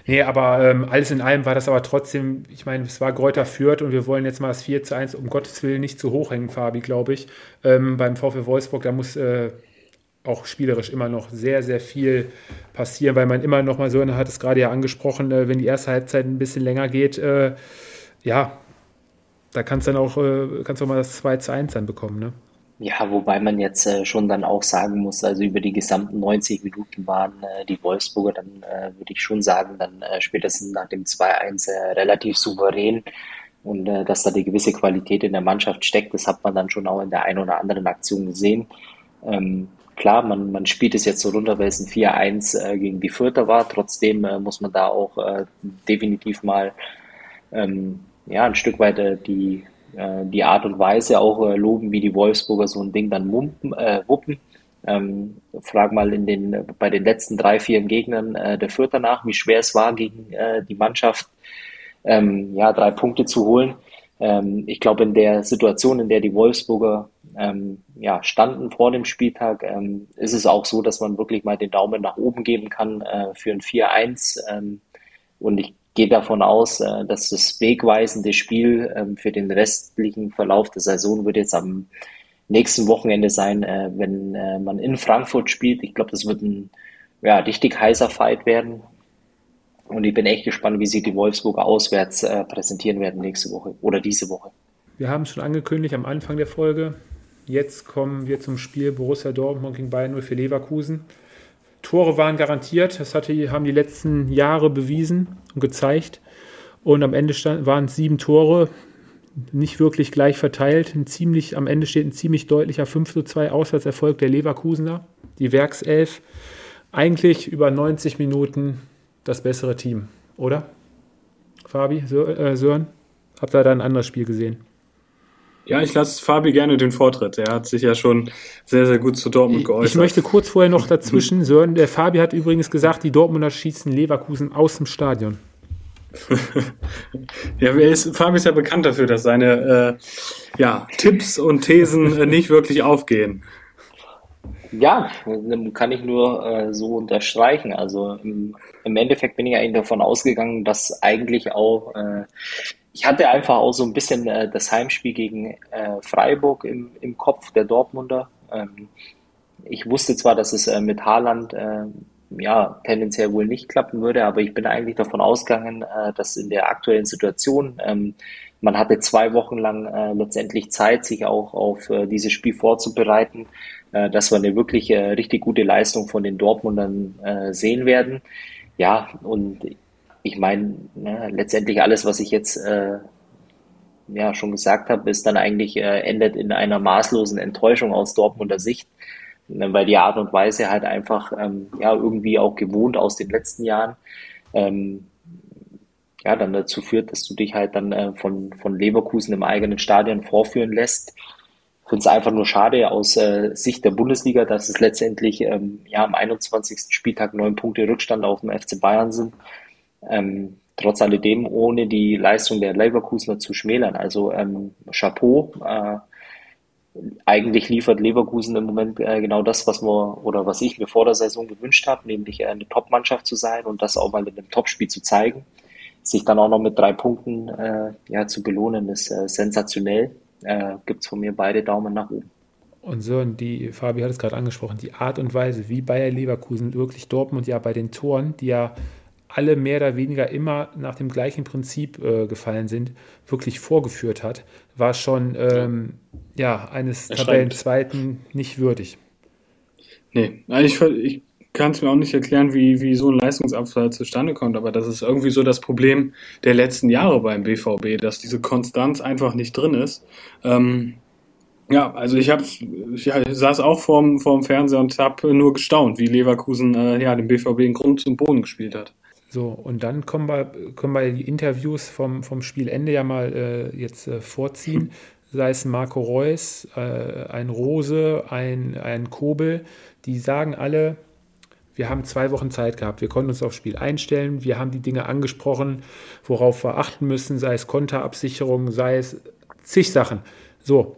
Nee, aber ähm, alles in allem war das aber trotzdem, ich meine, es war Gräuter Fürth und wir wollen jetzt mal das 4 zu 1 um Gottes Willen nicht zu hoch hängen, Fabi, glaube ich. Ähm, beim VfL Wolfsburg, da muss äh, auch spielerisch immer noch sehr, sehr viel passieren, weil man immer noch mal so, er hat es gerade ja angesprochen, äh, wenn die erste Halbzeit ein bisschen länger geht, äh, ja, da kannst dann auch, äh, kannst du auch mal das 2 zu 1 dann bekommen, ne? Ja, wobei man jetzt äh, schon dann auch sagen muss, also über die gesamten 90 Minuten waren äh, die Wolfsburger dann, äh, würde ich schon sagen, dann äh, spätestens nach dem 2-1 äh, relativ souverän. Und dass da die gewisse Qualität in der Mannschaft steckt, das hat man dann schon auch in der einen oder anderen Aktion gesehen. Ähm, klar, man, man spielt es jetzt so runter, weil es ein 4-1 äh, gegen die Vierter war. Trotzdem äh, muss man da auch äh, definitiv mal ähm, ja, ein Stück weit äh, die, äh, die Art und Weise auch äh, loben, wie die Wolfsburger so ein Ding dann mumpen, wuppen. Ähm, frag mal in den, bei den letzten drei, vier Gegnern der Fürther nach, wie schwer es war, gegen die Mannschaft ähm, ja, drei Punkte zu holen. Ähm, ich glaube, in der Situation, in der die Wolfsburger ähm, ja, standen vor dem Spieltag, ähm, ist es auch so, dass man wirklich mal den Daumen nach oben geben kann äh, für ein 4-1. Ähm, und ich gehe davon aus, äh, dass das wegweisende Spiel ähm, für den restlichen Verlauf der Saison wird jetzt am nächsten Wochenende sein, äh, wenn äh, man in Frankfurt spielt. Ich glaube, das wird ein ja, richtig heißer Fight werden. Und ich bin echt gespannt, wie sich die Wolfsburger auswärts äh, präsentieren werden nächste Woche oder diese Woche. Wir haben es schon angekündigt am Anfang der Folge. Jetzt kommen wir zum Spiel Borussia Dortmund gegen Bayern 0 für Leverkusen. Tore waren garantiert, das hatte, haben die letzten Jahre bewiesen und gezeigt. Und am Ende stand, waren es sieben Tore, nicht wirklich gleich verteilt. Ein ziemlich, am Ende steht ein ziemlich deutlicher 5 zu 2 Auswärtserfolg der Leverkusener, die Werkself. Eigentlich über 90 Minuten das bessere Team, oder? Fabi, äh, Sören, habt ihr da ein anderes Spiel gesehen? Ja, ich lasse Fabi gerne den Vortritt. Er hat sich ja schon sehr, sehr gut zu Dortmund geäußert. Ich möchte kurz vorher noch dazwischen, Sören, der Fabi hat übrigens gesagt, die Dortmunder schießen Leverkusen aus dem Stadion. ja, ist, Fabi ist ja bekannt dafür, dass seine äh, ja, Tipps und Thesen äh, nicht wirklich aufgehen. Ja, kann ich nur äh, so unterstreichen. Also im, im, Endeffekt bin ich eigentlich davon ausgegangen, dass eigentlich auch äh, ich hatte einfach auch so ein bisschen äh, das Heimspiel gegen äh, Freiburg im, im Kopf der Dortmunder. Ähm, ich wusste zwar, dass es äh, mit Haaland äh, ja tendenziell wohl nicht klappen würde, aber ich bin eigentlich davon ausgegangen, äh, dass in der aktuellen Situation ähm, man hatte zwei Wochen lang äh, letztendlich Zeit, sich auch auf äh, dieses Spiel vorzubereiten, äh, dass wir eine wirklich äh, richtig gute Leistung von den Dortmundern äh, sehen werden. Ja, und ich meine, ne, letztendlich alles, was ich jetzt äh, ja schon gesagt habe, ist dann eigentlich äh, endet in einer maßlosen Enttäuschung aus Dortmunder Sicht, ne, weil die Art und Weise halt einfach ähm, ja irgendwie auch gewohnt aus den letzten Jahren ähm, ja dann dazu führt, dass du dich halt dann äh, von von Leverkusen im eigenen Stadion vorführen lässt. Ich finde es einfach nur schade aus äh, Sicht der Bundesliga, dass es letztendlich ähm, ja am 21. Spieltag neun Punkte Rückstand auf dem FC Bayern sind. Ähm, trotz alledem, ohne die Leistung der Leverkusener zu schmälern. Also ähm, Chapeau. Äh, eigentlich liefert Leverkusen im Moment äh, genau das, was wir oder was ich mir vor der Saison gewünscht habe, nämlich eine Top-Mannschaft zu sein und das auch mal in einem Topspiel zu zeigen. Sich dann auch noch mit drei Punkten äh, ja, zu belohnen, ist äh, sensationell. Äh, Gibt es von mir beide Daumen nach oben. Und so, und die, Fabi hat es gerade angesprochen, die Art und Weise, wie Bayer Leverkusen wirklich Dortmund ja bei den Toren, die ja alle mehr oder weniger immer nach dem gleichen Prinzip äh, gefallen sind, wirklich vorgeführt hat, war schon ähm, ja, eines Tabellenzweiten nicht würdig. Nee, ich, ich kann es mir auch nicht erklären, wie, wie so ein Leistungsabfall zustande kommt, aber das ist irgendwie so das Problem der letzten Jahre beim BVB, dass diese Konstanz einfach nicht drin ist. Ähm, ja, also ich, hab, ich saß auch vorm, vorm Fernseher und habe nur gestaunt, wie Leverkusen äh, ja, den BVB in Grund zum Boden gespielt hat. So, und dann kommen wir, können wir die Interviews vom, vom Spielende ja mal äh, jetzt äh, vorziehen. Sei es Marco Reus, äh, ein Rose, ein, ein Kobel, die sagen alle, Wir haben zwei Wochen Zeit gehabt. Wir konnten uns aufs Spiel einstellen. Wir haben die Dinge angesprochen, worauf wir achten müssen, sei es Konterabsicherung, sei es zig Sachen. So.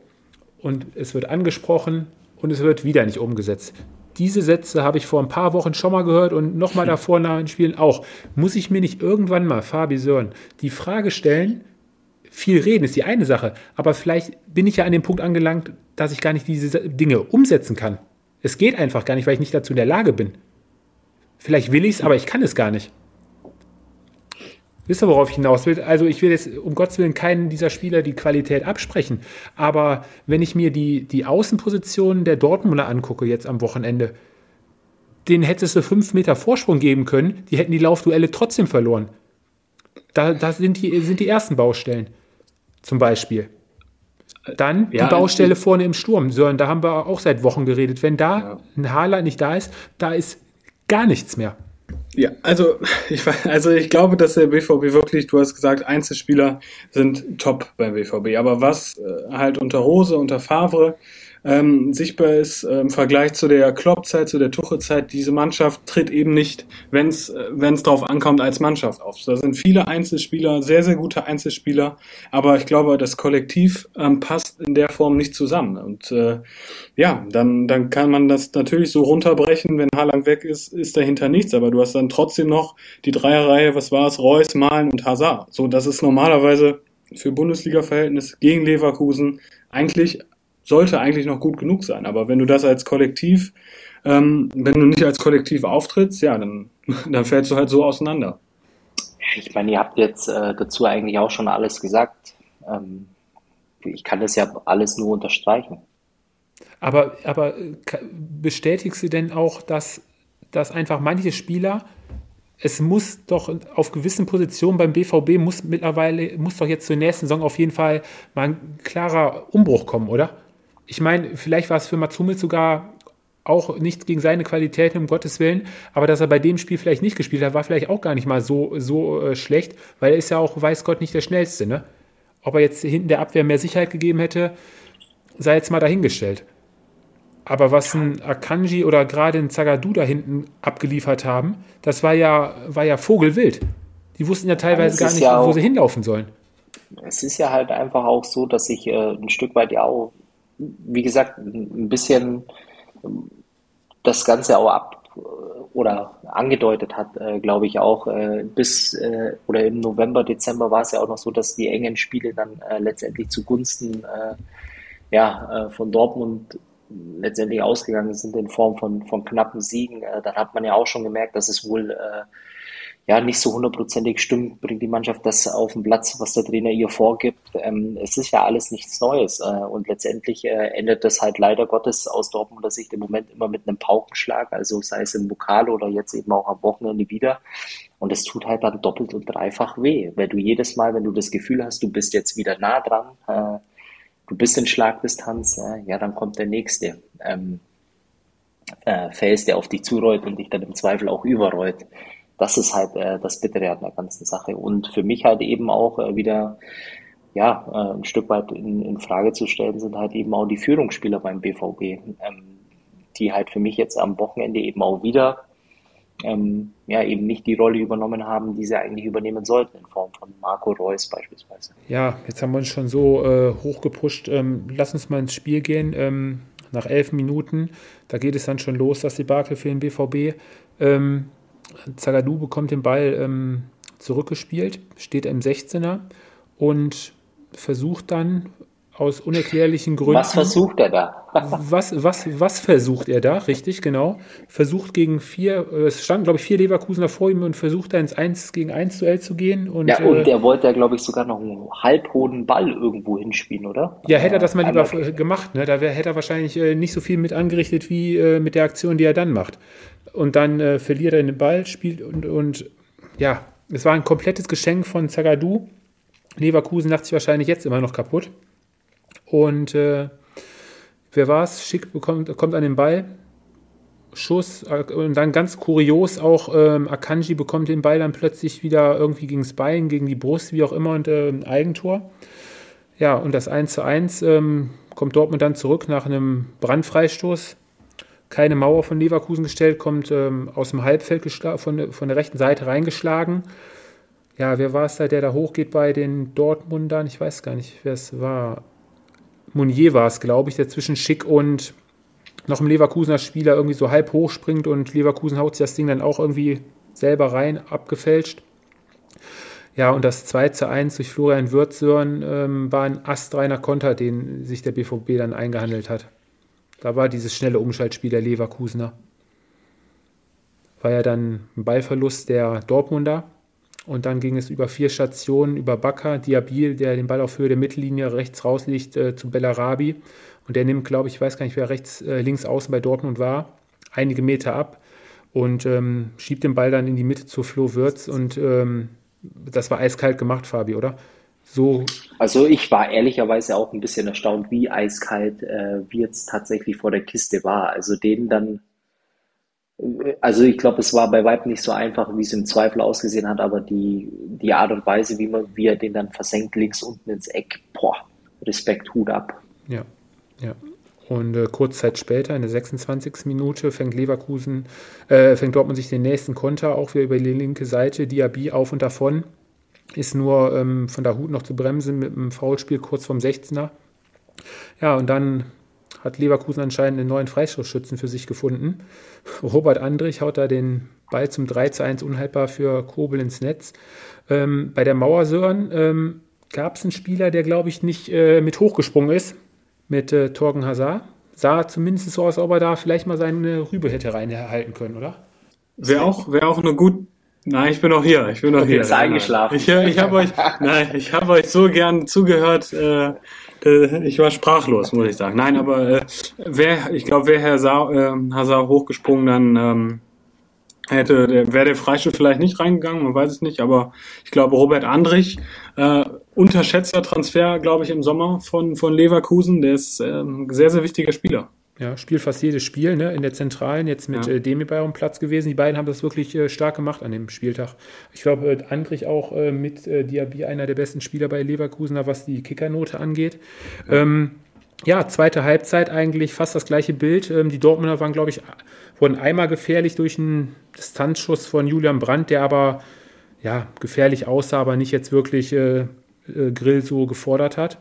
Und es wird angesprochen und es wird wieder nicht umgesetzt. Diese Sätze habe ich vor ein paar Wochen schon mal gehört und nochmal davor nach den Spielen auch. Muss ich mir nicht irgendwann mal, Fabi Sören, die Frage stellen, viel reden ist die eine Sache, aber vielleicht bin ich ja an dem Punkt angelangt, dass ich gar nicht diese Dinge umsetzen kann. Es geht einfach gar nicht, weil ich nicht dazu in der Lage bin. Vielleicht will ich es, aber ich kann es gar nicht. Wisst ihr, worauf ich hinaus will? Also ich will jetzt um Gottes Willen keinen dieser Spieler die Qualität absprechen. Aber wenn ich mir die, die Außenpositionen der Dortmunder angucke jetzt am Wochenende, denen hättest du fünf Meter Vorsprung geben können, die hätten die Laufduelle trotzdem verloren. Da, da sind, die, sind die ersten Baustellen zum Beispiel. Dann ja, die Baustelle vorne im Sturm. Sören, da haben wir auch seit Wochen geredet. Wenn da ja. ein Haaland nicht da ist, da ist gar nichts mehr. Ja, also ich, also ich glaube, dass der BVB wirklich, du hast gesagt, Einzelspieler sind top beim BVB. Aber was äh, halt unter Hose, unter Favre ähm, sichtbar ist äh, im Vergleich zu der Klopp-Zeit, zu der Tuche-Zeit, diese Mannschaft tritt eben nicht, wenn es äh, wenn's drauf ankommt, als Mannschaft auf. Da sind viele Einzelspieler, sehr, sehr gute Einzelspieler, aber ich glaube, das Kollektiv ähm, passt in der Form nicht zusammen. Und äh, ja, dann, dann kann man das natürlich so runterbrechen, wenn Haaland weg ist, ist dahinter nichts, aber du hast dann trotzdem noch die Dreierreihe, was war es, Reus, Malen und Hazard. So, das ist normalerweise für Bundesliga-Verhältnis gegen Leverkusen eigentlich sollte eigentlich noch gut genug sein. Aber wenn du das als Kollektiv, ähm, wenn du nicht als Kollektiv auftrittst, ja, dann, dann fällst du halt so auseinander. Ich meine, ihr habt jetzt äh, dazu eigentlich auch schon alles gesagt. Ähm, ich kann das ja alles nur unterstreichen. Aber, aber bestätigst du denn auch, dass, dass einfach manche Spieler, es muss doch auf gewissen Positionen beim BVB muss mittlerweile, muss doch jetzt zur nächsten Saison auf jeden Fall mal ein klarer Umbruch kommen, oder? Ich meine, vielleicht war es für Matsumel sogar auch nichts gegen seine Qualitäten, um Gottes Willen, aber dass er bei dem Spiel vielleicht nicht gespielt hat, war vielleicht auch gar nicht mal so, so äh, schlecht, weil er ist ja auch, weiß Gott, nicht der Schnellste. Ne? Ob er jetzt hinten der Abwehr mehr Sicherheit gegeben hätte, sei jetzt mal dahingestellt. Aber was ein Akanji oder gerade ein Zagadou da hinten abgeliefert haben, das war ja, war ja Vogelwild. Die wussten ja teilweise gar nicht, ja wo sie hinlaufen sollen. Es ist ja halt einfach auch so, dass ich äh, ein Stück weit ja auch wie gesagt, ein bisschen das Ganze auch ab oder angedeutet hat, äh, glaube ich auch, äh, bis äh, oder im November, Dezember war es ja auch noch so, dass die engen Spiele dann äh, letztendlich zugunsten äh, ja, äh, von Dortmund letztendlich ausgegangen sind in Form von, von knappen Siegen. dann hat man ja auch schon gemerkt, dass es wohl ja nicht so hundertprozentig stimmt, bringt die Mannschaft das auf den Platz, was der Trainer ihr vorgibt. Ähm, es ist ja alles nichts Neues äh, und letztendlich äh, endet das halt leider Gottes aus Dortmunder Sicht im Moment immer mit einem Paukenschlag, also sei es im Pokal oder jetzt eben auch am Wochenende wieder. Und es tut halt dann doppelt und dreifach weh, weil du jedes Mal, wenn du das Gefühl hast, du bist jetzt wieder nah dran, äh, du bist in Schlagdistanz, äh, ja, dann kommt der nächste. Ähm, äh, Fels, der auf dich zurollt und dich dann im Zweifel auch überrollt das ist halt äh, das Bittere an der ganzen Sache. Und für mich halt eben auch äh, wieder ja, äh, ein Stück weit in, in Frage zu stellen sind halt eben auch die Führungsspieler beim BVB, ähm, die halt für mich jetzt am Wochenende eben auch wieder ähm, ja, eben nicht die Rolle übernommen haben, die sie eigentlich übernehmen sollten, in Form von Marco Reus beispielsweise. Ja, jetzt haben wir uns schon so äh, hochgepusht. Ähm, lass uns mal ins Spiel gehen. Ähm, nach elf Minuten, da geht es dann schon los, das Debakel für den BVB. Ähm, Zagadou bekommt den Ball ähm, zurückgespielt, steht im 16er und versucht dann aus unerklärlichen Gründen. Was versucht er da? was, was, was versucht er da? Richtig, genau. Versucht gegen vier, äh, es standen, glaube ich, vier Leverkusener vor ihm und versucht da ins 1 gegen 1 Duell zu gehen. Und, ja, und äh, der wollte ja, glaube ich, sogar noch einen halbhohen Ball irgendwo hinspielen, oder? Ja, hätte er das mal lieber gemacht, ne? Da wär, hätte er wahrscheinlich äh, nicht so viel mit angerichtet wie äh, mit der Aktion, die er dann macht und dann äh, verliert er den Ball, spielt und, und ja, es war ein komplettes Geschenk von Zagadou. Leverkusen dachte sich wahrscheinlich jetzt immer noch kaputt. Und äh, wer war es? Schick bekommt, kommt an den Ball. Schuss äh, und dann ganz kurios auch ähm, Akanji bekommt den Ball dann plötzlich wieder irgendwie gegen das Bein, gegen die Brust, wie auch immer, und äh, ein Eigentor. Ja, und das 1 zu 1 ähm, kommt Dortmund dann zurück nach einem Brandfreistoß keine Mauer von Leverkusen gestellt, kommt ähm, aus dem Halbfeld von, von der rechten Seite reingeschlagen. Ja, wer war es da, der da hochgeht bei den Dortmundern? Ich weiß gar nicht, wer es war. Mounier war es, glaube ich, der zwischen Schick und noch einem Leverkusener Spieler irgendwie so halb hochspringt und Leverkusen haut sich das Ding dann auch irgendwie selber rein, abgefälscht. Ja, und das 2 zu 1 durch Florian Würzsörn ähm, war ein astreiner Konter, den sich der BVB dann eingehandelt hat. Da war dieses schnelle Umschaltspiel der Leverkusener. War ja dann ein Ballverlust der Dortmunder. Und dann ging es über vier Stationen, über Bakker, Diabil, der den Ball auf Höhe der Mittellinie rechts rauslegt, äh, zu Bellarabi. Und der nimmt, glaube ich, ich weiß gar nicht, wer rechts, äh, links außen bei Dortmund war, einige Meter ab und ähm, schiebt den Ball dann in die Mitte zu Flo Würz und ähm, das war eiskalt gemacht, Fabi, oder? So. Also ich war ehrlicherweise auch ein bisschen erstaunt, wie eiskalt äh, Wirtz tatsächlich vor der Kiste war. Also den dann, äh, also ich glaube, es war bei Weib nicht so einfach, wie es im Zweifel ausgesehen hat, aber die, die Art und Weise, wie man, wie er den dann versenkt links unten ins Eck, boah, Respekt, Hut ab. Ja, ja. Und äh, kurz Zeit später, in der 26. Minute, fängt Leverkusen, äh, fängt Dortmund sich den nächsten Konter auch wieder über die linke Seite, Diaby auf und davon. Ist nur ähm, von der Hut noch zu bremsen mit einem Foulspiel kurz vom 16er. Ja, und dann hat Leverkusen anscheinend einen neuen Freistoßschützen für sich gefunden. Robert Andrich haut da den Ball zum 3 zu 1 unhaltbar für Kobel ins Netz. Ähm, bei der Mauersören ähm, gab es einen Spieler, der, glaube ich, nicht äh, mit hochgesprungen ist mit äh, Torgen Hazard. Sah zumindest so aus, ob er da vielleicht mal seine Rübe hätte reinhalten können, oder? Wäre auch, wäre auch eine gut. Nein, ich bin noch hier. Ich bin okay, hier. Ist eingeschlafen. Ich, ich habe euch, nein, ich habe euch so gern zugehört. Äh, äh, ich war sprachlos, muss ich sagen. Nein, aber äh, wer, ich glaube, wäre Herr Sa äh, Hazard hochgesprungen, dann ähm, hätte, wäre der Freistoß vielleicht nicht reingegangen, man weiß es nicht, aber ich glaube, Robert Andrich, äh, unterschätzter Transfer, glaube ich, im Sommer von, von Leverkusen, der ist äh, ein sehr, sehr wichtiger Spieler. Ja, spielt fast jedes Spiel, ne? In der Zentralen, jetzt mit ja. äh, Demi auf dem Platz gewesen. Die beiden haben das wirklich äh, stark gemacht an dem Spieltag. Ich glaube, äh, Andrich auch äh, mit äh, Diaby einer der besten Spieler bei Leverkusen, was die Kickernote angeht. Ja. Ähm, ja, zweite Halbzeit eigentlich fast das gleiche Bild. Ähm, die Dortmunder waren, glaube ich, wurden einmal gefährlich durch einen Distanzschuss von Julian Brandt, der aber ja, gefährlich aussah, aber nicht jetzt wirklich äh, äh, Grill so gefordert hat.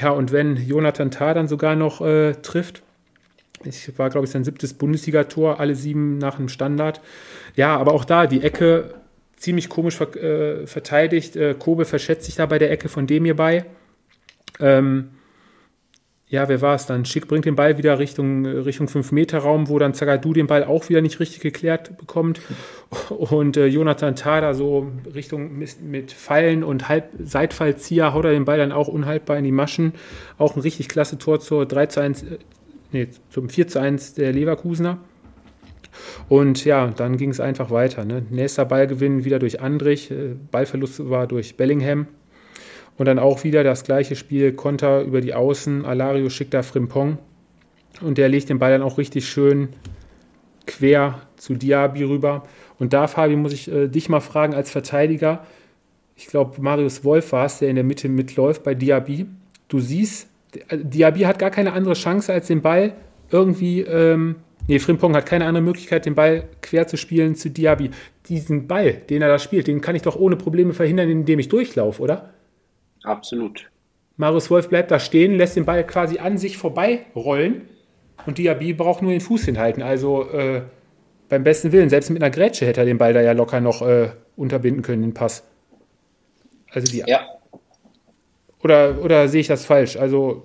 Ja, und wenn Jonathan Tah dann sogar noch äh, trifft, ich war, glaube ich, sein siebtes Bundesligator, alle sieben nach dem Standard. Ja, aber auch da die Ecke ziemlich komisch ver äh, verteidigt. Äh, Kobe verschätzt sich da bei der Ecke von dem hier bei. Ähm, ja, wer war es dann? Schick bringt den Ball wieder Richtung, Richtung 5-Meter-Raum, wo dann Zagadou den Ball auch wieder nicht richtig geklärt bekommt. Und äh, Jonathan Tada so Richtung mit, mit Pfeilen und Halb Seitfallzieher haut er den Ball dann auch unhaltbar in die Maschen. Auch ein richtig klasse Tor zur 3 zu 1, äh, nee, zum 4 zu 1 der Leverkusener. Und ja, dann ging es einfach weiter. Ne? Nächster Ballgewinn wieder durch Andrich, äh, Ballverlust war durch Bellingham. Und dann auch wieder das gleiche Spiel, Konter über die Außen, Alario schickt da Frimpong und der legt den Ball dann auch richtig schön quer zu Diaby rüber. Und da, Fabi, muss ich äh, dich mal fragen als Verteidiger. Ich glaube, Marius Wolf war es, der in der Mitte mitläuft bei Diaby. Du siehst, Diaby hat gar keine andere Chance, als den Ball irgendwie, ähm, nee, Frimpong hat keine andere Möglichkeit, den Ball quer zu spielen zu Diaby. Diesen Ball, den er da spielt, den kann ich doch ohne Probleme verhindern, indem ich durchlaufe, oder? Absolut. Marius Wolf bleibt da stehen, lässt den Ball quasi an sich vorbei rollen und Diaby braucht nur den Fuß hinhalten. Also äh, beim besten Willen, selbst mit einer Grätsche hätte er den Ball da ja locker noch äh, unterbinden können, den Pass. Also die. Ja. Oder, oder sehe ich das falsch? Also,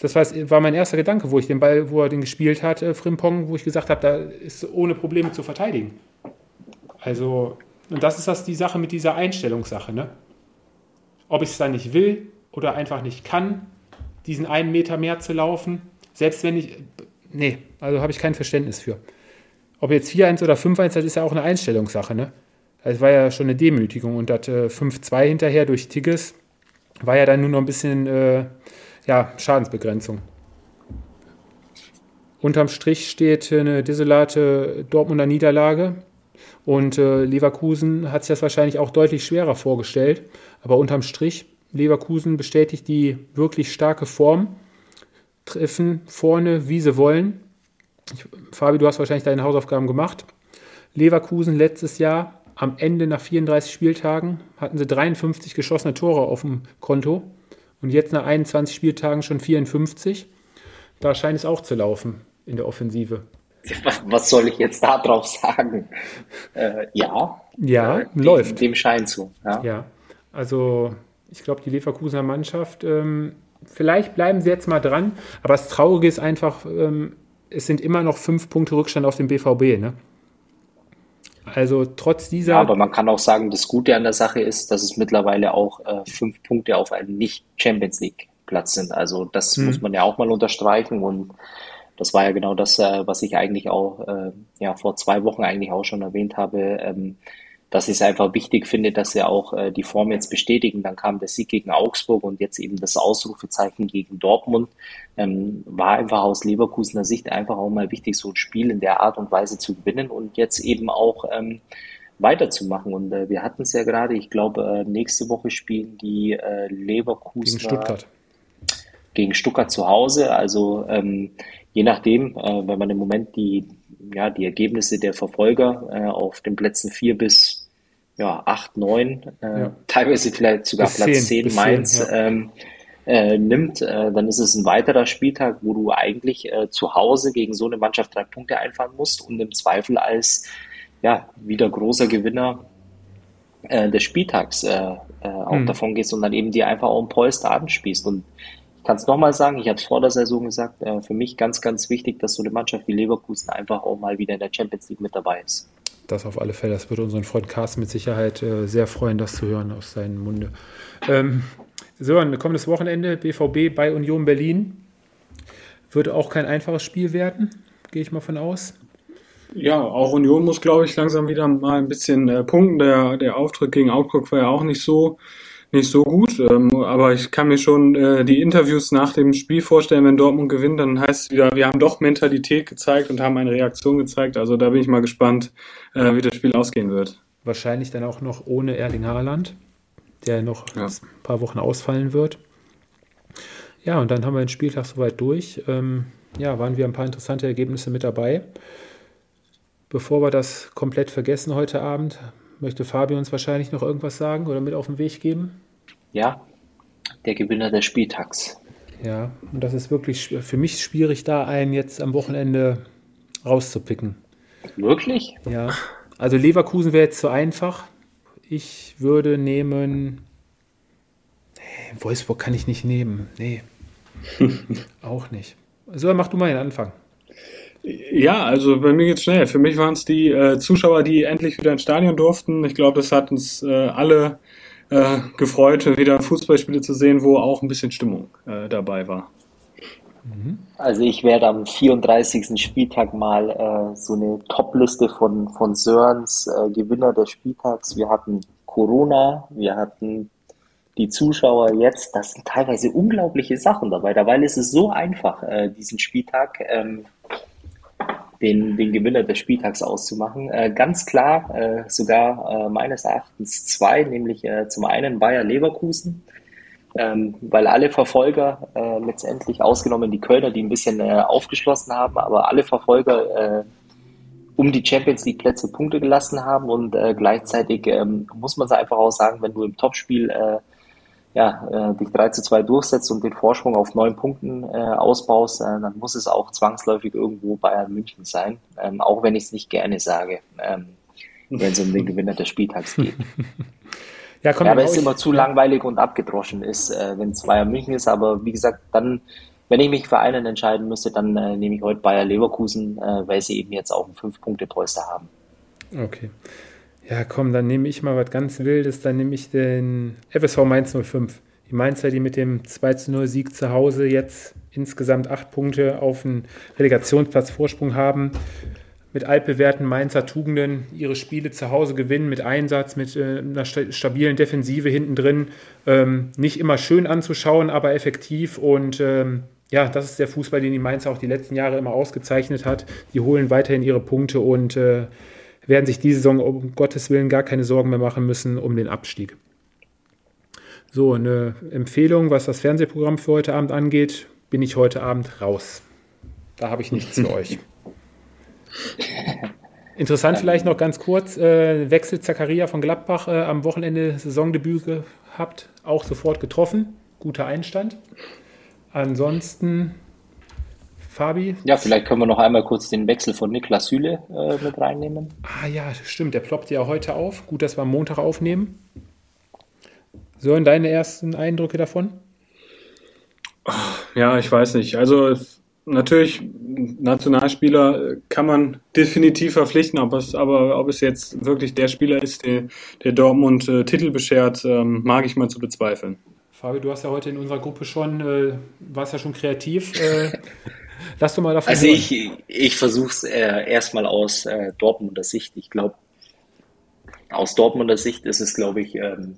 das war, mein erster Gedanke, wo ich den Ball, wo er den gespielt hat, äh, Frimpong, wo ich gesagt habe, da ist ohne Probleme zu verteidigen. Also, und das ist das die Sache mit dieser Einstellungssache, ne? ob ich es dann nicht will oder einfach nicht kann, diesen einen Meter mehr zu laufen, selbst wenn ich, nee, also habe ich kein Verständnis für. Ob jetzt 4-1 oder 5-1, das ist ja auch eine Einstellungssache, ne? Das war ja schon eine Demütigung und das äh, 5-2 hinterher durch Tigges war ja dann nur noch ein bisschen, äh, ja, Schadensbegrenzung. Unterm Strich steht eine desolate Dortmunder Niederlage und äh, Leverkusen hat sich das wahrscheinlich auch deutlich schwerer vorgestellt. Aber unterm Strich, Leverkusen bestätigt die wirklich starke Form, treffen vorne, wie sie wollen. Ich, Fabi, du hast wahrscheinlich deine Hausaufgaben gemacht. Leverkusen letztes Jahr am Ende nach 34 Spieltagen hatten sie 53 geschossene Tore auf dem Konto und jetzt nach 21 Spieltagen schon 54. Da scheint es auch zu laufen in der Offensive. Was soll ich jetzt da drauf sagen? Äh, ja. Ja, äh, läuft. Dem, scheint zu. Ja, ja. also ich glaube, die Leverkusener Mannschaft, ähm, vielleicht bleiben sie jetzt mal dran, aber das Traurige ist einfach, ähm, es sind immer noch fünf Punkte Rückstand auf dem BVB. Ne? Also trotz dieser. Ja, aber man kann auch sagen, das Gute an der Sache ist, dass es mittlerweile auch äh, fünf Punkte auf einem Nicht-Champions League-Platz sind. Also das hm. muss man ja auch mal unterstreichen und das war ja genau das, äh, was ich eigentlich auch äh, ja vor zwei Wochen eigentlich auch schon erwähnt habe. Ähm, dass ich es einfach wichtig finde, dass sie auch äh, die Form jetzt bestätigen. Dann kam der Sieg gegen Augsburg und jetzt eben das Ausrufezeichen gegen Dortmund. Ähm, war einfach aus Leverkusener Sicht einfach auch mal wichtig, so ein Spiel in der Art und Weise zu gewinnen und jetzt eben auch ähm, weiterzumachen. Und äh, wir hatten es ja gerade, ich glaube, äh, nächste Woche spielen die äh, Leverkusener gegen Stuttgart. Gegen Stuttgart zu Hause. Also ähm, je nachdem, äh, wenn man im Moment die, ja, die Ergebnisse der Verfolger äh, auf den Plätzen vier bis ja, 8, 9, äh, ja. teilweise vielleicht sogar bis Platz 10, 10 Mainz 10, ja. ähm, äh, nimmt, äh, dann ist es ein weiterer Spieltag, wo du eigentlich äh, zu Hause gegen so eine Mannschaft drei Punkte einfahren musst und im Zweifel als ja, wieder großer Gewinner äh, des Spieltags äh, äh, auch mhm. davon gehst und dann eben dir einfach auch ein Polster spielst. Und ich kann es nochmal sagen, ich habe es vor der Saison gesagt, äh, für mich ganz, ganz wichtig, dass so eine Mannschaft wie Leverkusen einfach auch mal wieder in der Champions League mit dabei ist. Das auf alle Fälle. Das würde unseren Freund Carsten mit Sicherheit äh, sehr freuen, das zu hören aus seinem Munde. Ähm, Sören, kommendes Wochenende BVB bei Union Berlin. Wird auch kein einfaches Spiel werden, gehe ich mal von aus. Ja, auch Union muss, glaube ich, langsam wieder mal ein bisschen äh, punkten. Der, der Auftritt gegen Augsburg war ja auch nicht so nicht so gut, ähm, aber ich kann mir schon äh, die Interviews nach dem Spiel vorstellen, wenn Dortmund gewinnt, dann heißt es wieder, wir haben doch Mentalität gezeigt und haben eine Reaktion gezeigt. Also da bin ich mal gespannt, äh, wie das Spiel ausgehen wird. Wahrscheinlich dann auch noch ohne Erling Haaland, der noch ja. ein paar Wochen ausfallen wird. Ja, und dann haben wir den Spieltag soweit durch. Ähm, ja, waren wir ein paar interessante Ergebnisse mit dabei. Bevor wir das komplett vergessen heute Abend, möchte Fabi uns wahrscheinlich noch irgendwas sagen oder mit auf den Weg geben? Ja, der Gewinner des Spieltags. Ja, und das ist wirklich für mich schwierig, da einen jetzt am Wochenende rauszupicken. Wirklich? Ja. Also Leverkusen wäre jetzt zu einfach. Ich würde nehmen. Nee, Wolfsburg kann ich nicht nehmen. Nee. Auch nicht. So, mach du mal den Anfang. Ja, also bei mir geht's schnell. Für mich waren es die äh, Zuschauer, die endlich wieder ins Stadion durften. Ich glaube, das hat uns äh, alle äh, gefreut, wieder Fußballspiele zu sehen, wo auch ein bisschen Stimmung äh, dabei war. Mhm. Also ich werde am 34. Spieltag mal äh, so eine Top-Liste von, von Sörens äh, Gewinner des Spieltags. Wir hatten Corona, wir hatten die Zuschauer jetzt. Das sind teilweise unglaubliche Sachen dabei. Dabei ist es so einfach, äh, diesen Spieltag ähm, den, den Gewinner des Spieltags auszumachen. Äh, ganz klar, äh, sogar äh, meines Erachtens zwei, nämlich äh, zum einen Bayer Leverkusen, ähm, weil alle Verfolger äh, letztendlich, ausgenommen die Kölner, die ein bisschen äh, aufgeschlossen haben, aber alle Verfolger um die Champions League Plätze Punkte gelassen haben und gleichzeitig ähm, muss man es einfach auch sagen, wenn du im Topspiel ja, äh, dich 3 zu 2 durchsetzt und den Vorsprung auf neun Punkten äh, ausbaust, äh, dann muss es auch zwangsläufig irgendwo Bayern München sein, ähm, auch wenn ich es nicht gerne sage, ähm, wenn es um den Gewinner des Spieltags geht. ja, komm, ja, aber es immer zu langweilig und abgedroschen ist, äh, wenn es Bayern München ist, aber wie gesagt, dann, wenn ich mich für einen entscheiden müsste, dann äh, nehme ich heute Bayer Leverkusen, äh, weil sie eben jetzt auch ein 5-Punkte-Polster haben. Okay. Ja, komm, dann nehme ich mal was ganz Wildes. Dann nehme ich den FSV Mainz 05. Die Mainzer, die mit dem 2 0 Sieg zu Hause jetzt insgesamt acht Punkte auf den Relegationsplatz Vorsprung haben. Mit altbewährten Mainzer Tugenden ihre Spiele zu Hause gewinnen, mit Einsatz, mit äh, einer stabilen Defensive hinten drin. Ähm, nicht immer schön anzuschauen, aber effektiv. Und ähm, ja, das ist der Fußball, den die Mainzer auch die letzten Jahre immer ausgezeichnet hat. Die holen weiterhin ihre Punkte und äh, werden sich diese Saison um Gottes Willen gar keine Sorgen mehr machen müssen um den Abstieg. So, eine Empfehlung, was das Fernsehprogramm für heute Abend angeht, bin ich heute Abend raus. Da habe ich nichts für euch. Interessant vielleicht noch ganz kurz, äh, Wechsel Zakaria von Gladbach äh, am Wochenende Saisondebüt gehabt, auch sofort getroffen, guter Einstand. Ansonsten Fabi? Ja, vielleicht können wir noch einmal kurz den Wechsel von Niklas Süle äh, mit reinnehmen. Ah ja, stimmt, der ploppt ja heute auf. Gut, dass wir am Montag aufnehmen. Sören, deine ersten Eindrücke davon? Ja, ich weiß nicht. Also natürlich, Nationalspieler kann man definitiv verpflichten, aber, es, aber ob es jetzt wirklich der Spieler ist, der, der Dortmund äh, Titel beschert, ähm, mag ich mal zu bezweifeln. Fabi, du hast ja heute in unserer Gruppe schon, äh, warst ja schon kreativ. Äh, Lass du mal davon Also hören. ich, ich versuche es äh, erstmal aus äh, Dortmunder Sicht. Ich glaube, aus Dortmunder Sicht ist es, glaube ich, ähm,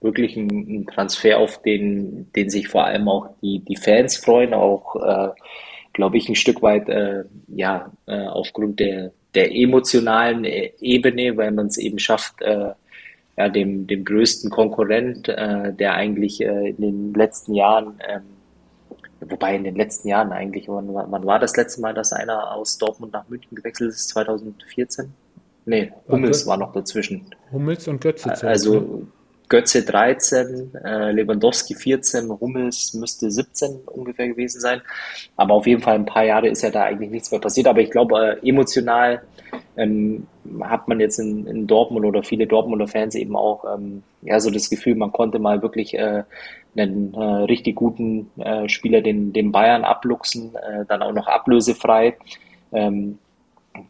wirklich ein, ein, Transfer, auf den, den sich vor allem auch die, die Fans freuen, auch, äh, glaube ich, ein Stück weit, äh, ja, äh, aufgrund der, der emotionalen äh, Ebene, weil man es eben schafft, äh, ja, dem, dem größten Konkurrent, äh, der eigentlich in den letzten Jahren ähm, Wobei in den letzten Jahren eigentlich, wann, wann war das letzte Mal, dass einer aus Dortmund nach München gewechselt ist? 2014? Nee, Hummels war noch dazwischen. Hummels und Götze. Also ne? Götze 13, äh, Lewandowski 14, Hummels müsste 17 ungefähr gewesen sein. Aber auf jeden Fall ein paar Jahre ist ja da eigentlich nichts mehr passiert. Aber ich glaube, äh, emotional ähm, hat man jetzt in, in, Dortmund oder viele Dortmunder Fans eben auch ähm, ja so das Gefühl, man konnte mal wirklich äh, einen äh, richtig guten äh, Spieler den, den Bayern abluchsen, äh, dann auch noch ablösefrei. Ähm,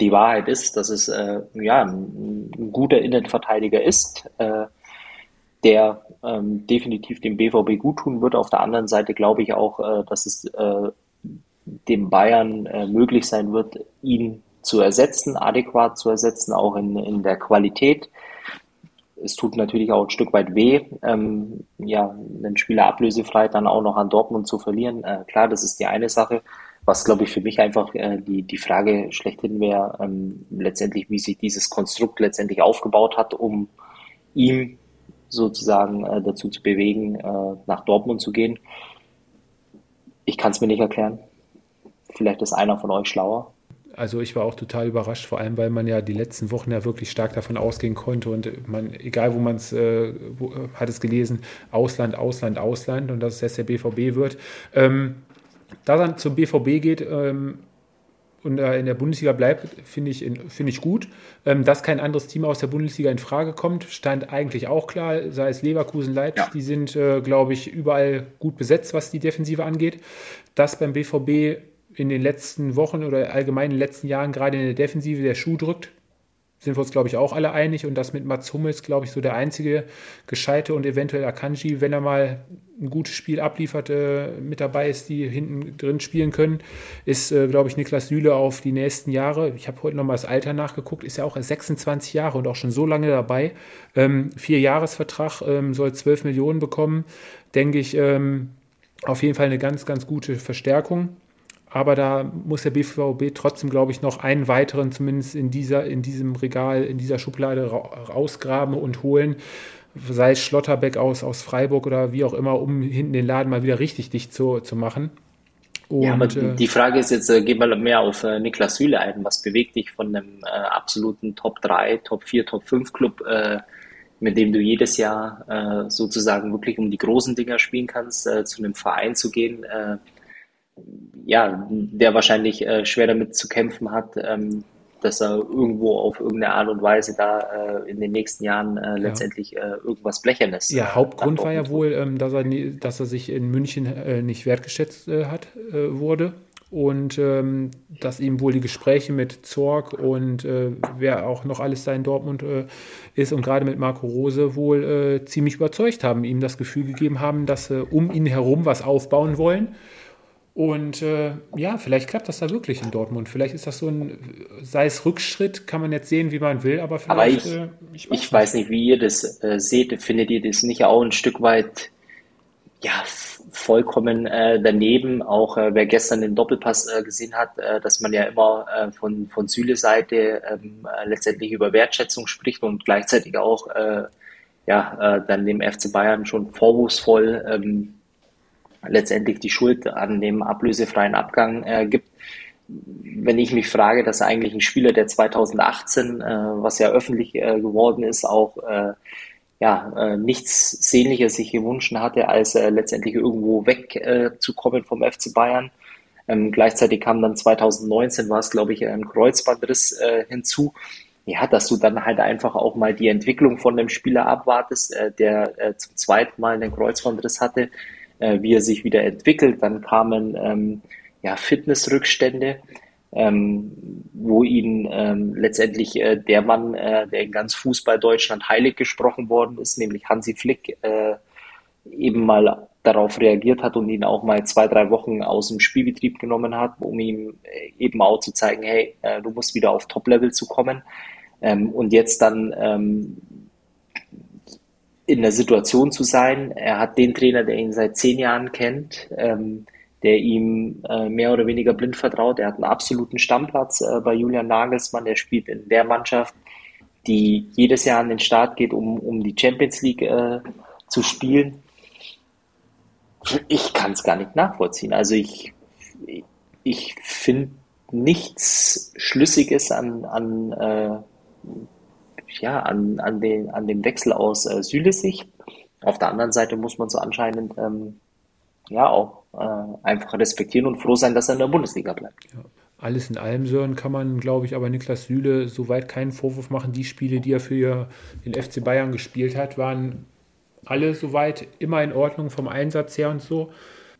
die Wahrheit ist, dass es äh, ja, ein, ein, guter Innenverteidiger ist, äh, der ähm, definitiv dem BVB gut tun wird. Auf der anderen Seite glaube ich auch, dass es dem Bayern möglich sein wird, ihn zu ersetzen, adäquat zu ersetzen, auch in, in der Qualität es tut natürlich auch ein Stück weit weh, ähm, ja, einen Spieler ablösefrei dann auch noch an Dortmund zu verlieren. Äh, klar, das ist die eine Sache. Was, glaube ich, für mich einfach äh, die, die Frage schlechthin wäre, ähm, letztendlich, wie sich dieses Konstrukt letztendlich aufgebaut hat, um ihm sozusagen äh, dazu zu bewegen, äh, nach Dortmund zu gehen. Ich kann es mir nicht erklären. Vielleicht ist einer von euch schlauer also ich war auch total überrascht, vor allem weil man ja die letzten Wochen ja wirklich stark davon ausgehen konnte und man, egal wo man es, äh, hat es gelesen, Ausland, Ausland, Ausland und dass es jetzt der BVB wird. Ähm, da dann zum BVB geht ähm, und äh, in der Bundesliga bleibt, finde ich, find ich gut. Ähm, dass kein anderes Team aus der Bundesliga in Frage kommt, stand eigentlich auch klar, sei es Leverkusen, Leipzig, ja. die sind, äh, glaube ich, überall gut besetzt, was die Defensive angeht. Dass beim BVB in den letzten Wochen oder allgemein in den letzten Jahren gerade in der Defensive der Schuh drückt, sind wir uns, glaube ich, auch alle einig. Und das mit Mats Hummels, glaube ich, so der einzige Gescheite und eventuell Akanji, wenn er mal ein gutes Spiel abliefert, äh, mit dabei ist, die hinten drin spielen können, ist, äh, glaube ich, Niklas Süle auf die nächsten Jahre. Ich habe heute nochmal das Alter nachgeguckt, ist ja auch 26 Jahre und auch schon so lange dabei. Ähm, vier Jahresvertrag, ähm, soll 12 Millionen bekommen. Denke ich, ähm, auf jeden Fall eine ganz, ganz gute Verstärkung aber da muss der BVB trotzdem, glaube ich, noch einen weiteren zumindest in, dieser, in diesem Regal, in dieser Schublade rausgraben und holen, sei es Schlotterbeck aus, aus Freiburg oder wie auch immer, um hinten den Laden mal wieder richtig dicht zu, zu machen. Und, ja, aber äh, die Frage ist jetzt, äh, gehen wir mehr auf äh, Niklas Süle ein. Was bewegt dich von einem äh, absoluten Top 3, Top 4, Top 5 Club, äh, mit dem du jedes Jahr sozusagen wirklich um die großen Dinger spielen kannst, zu einem Verein zu gehen, ja, der wahrscheinlich äh, schwer damit zu kämpfen hat, ähm, dass er irgendwo auf irgendeine Art und Weise da äh, in den nächsten Jahren äh, letztendlich ja. äh, irgendwas Blechernes. Ja, Hauptgrund war ja wohl, ähm, dass, er dass er sich in München äh, nicht wertgeschätzt äh, hat, wurde und ähm, dass ihm wohl die Gespräche mit Zorg und wer auch noch alles da in Dortmund ist und gerade mit Marco Rose wohl ziemlich überzeugt haben, ihm das Gefühl gegeben haben, dass sie um ihn herum was aufbauen wollen und äh, ja, vielleicht klappt das da wirklich in Dortmund. Vielleicht ist das so ein, sei es Rückschritt, kann man jetzt sehen, wie man will, aber vielleicht. Aber ich, äh, ich, weiß, ich weiß, nicht, wie ihr das äh, seht. Findet ihr das nicht auch ein Stück weit, ja, vollkommen äh, daneben? Auch äh, wer gestern den Doppelpass äh, gesehen hat, dass man ja immer von, von Süle Seite ähm, letztendlich über Wertschätzung spricht und gleichzeitig auch, ja, dann dem FC Bayern schon vorwurfsvoll ähm, letztendlich die Schuld an dem ablösefreien Abgang äh, gibt. wenn ich mich frage, dass eigentlich ein Spieler, der 2018, äh, was ja öffentlich äh, geworden ist, auch äh, ja, äh, nichts Sehnliches sich gewünscht hatte, als letztendlich irgendwo wegzukommen äh, vom FC Bayern. Ähm, gleichzeitig kam dann 2019, war es glaube ich, ein Kreuzbandriss hinzu. Ja, dass du dann halt einfach auch mal die Entwicklung von dem Spieler abwartest, äh, der äh, zum zweiten Mal einen Kreuzbandriss hatte, äh, wie er sich wieder entwickelt. Dann kamen ähm, ja, Fitnessrückstände, ähm, wo ihn ähm, letztendlich äh, der Mann, äh, der in ganz Fußball Deutschland heilig gesprochen worden ist, nämlich Hansi Flick, äh, eben mal darauf reagiert hat und ihn auch mal zwei, drei Wochen aus dem Spielbetrieb genommen hat, um ihm äh, eben auch zu zeigen, hey, äh, du musst wieder auf Top-Level zu kommen. Ähm, und jetzt dann ähm, in der Situation zu sein, er hat den Trainer, der ihn seit zehn Jahren kennt, ähm, der ihm äh, mehr oder weniger blind vertraut. Er hat einen absoluten Stammplatz äh, bei Julian Nagelsmann. Er spielt in der Mannschaft, die jedes Jahr an den Start geht, um, um die Champions League äh, zu spielen. Ich kann es gar nicht nachvollziehen. Also ich, ich finde nichts Schlüssiges an, an, äh, ja, an, an, den, an dem Wechsel aus äh, Süles Sicht. Auf der anderen Seite muss man so anscheinend ähm, ja auch äh, einfach respektieren und froh sein, dass er in der Bundesliga bleibt. Ja. Alles in allem, Sören, kann man, glaube ich, aber Niklas Süle soweit keinen Vorwurf machen. Die Spiele, die er für den FC Bayern gespielt hat, waren alle soweit immer in Ordnung vom Einsatz her und so.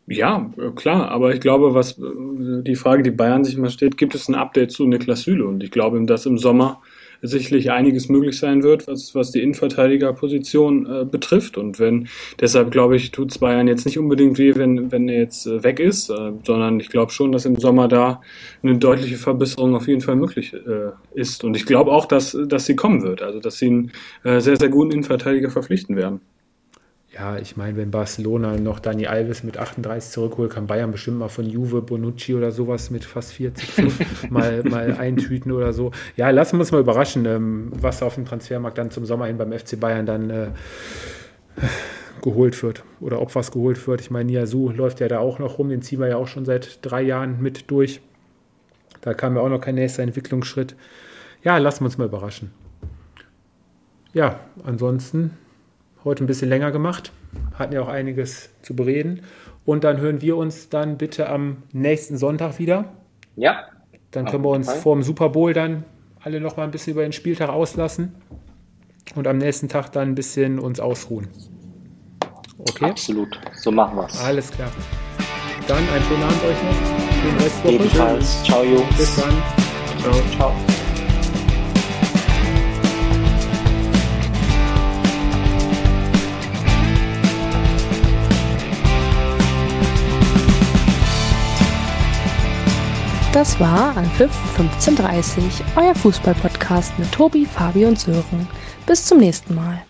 Ja, klar, aber ich glaube, was die Frage, die Bayern sich immer stellt, gibt es ein Update zu Niklas Süle? Und ich glaube, dass im Sommer sicherlich einiges möglich sein wird, was, was die Innenverteidigerposition äh, betrifft. Und wenn, deshalb glaube ich, tut es Bayern jetzt nicht unbedingt weh, wenn, wenn er jetzt äh, weg ist, äh, sondern ich glaube schon, dass im Sommer da eine deutliche Verbesserung auf jeden Fall möglich äh, ist. Und ich glaube auch, dass, dass sie kommen wird, also dass sie einen äh, sehr, sehr guten Innenverteidiger verpflichten werden. Ja, ich meine, wenn Barcelona noch Dani Alves mit 38 zurückholt, kann Bayern bestimmt mal von Juve, Bonucci oder sowas mit fast 40 mal, mal eintüten oder so. Ja, lassen wir uns mal überraschen, ähm, was auf dem Transfermarkt dann zum Sommer hin beim FC Bayern dann äh, geholt wird oder ob was geholt wird. Ich meine, Niasu läuft ja da auch noch rum, den ziehen wir ja auch schon seit drei Jahren mit durch. Da kam ja auch noch kein nächster Entwicklungsschritt. Ja, lassen wir uns mal überraschen. Ja, ansonsten heute ein bisschen länger gemacht. Hatten ja auch einiges zu bereden. Und dann hören wir uns dann bitte am nächsten Sonntag wieder. Ja. Dann können wir uns Fall. vor dem Super Bowl dann alle noch mal ein bisschen über den Spieltag auslassen und am nächsten Tag dann ein bisschen uns ausruhen. Okay? Absolut. So machen wir es. Alles klar. Dann einen schönen Abend euch noch. Schönen Restwoche. Ebenfalls. Ciao, Jungs. Bis dann. Ciao. Ciao. Das war an 15.30 euer Fußballpodcast mit Tobi, Fabi und Sören. Bis zum nächsten Mal.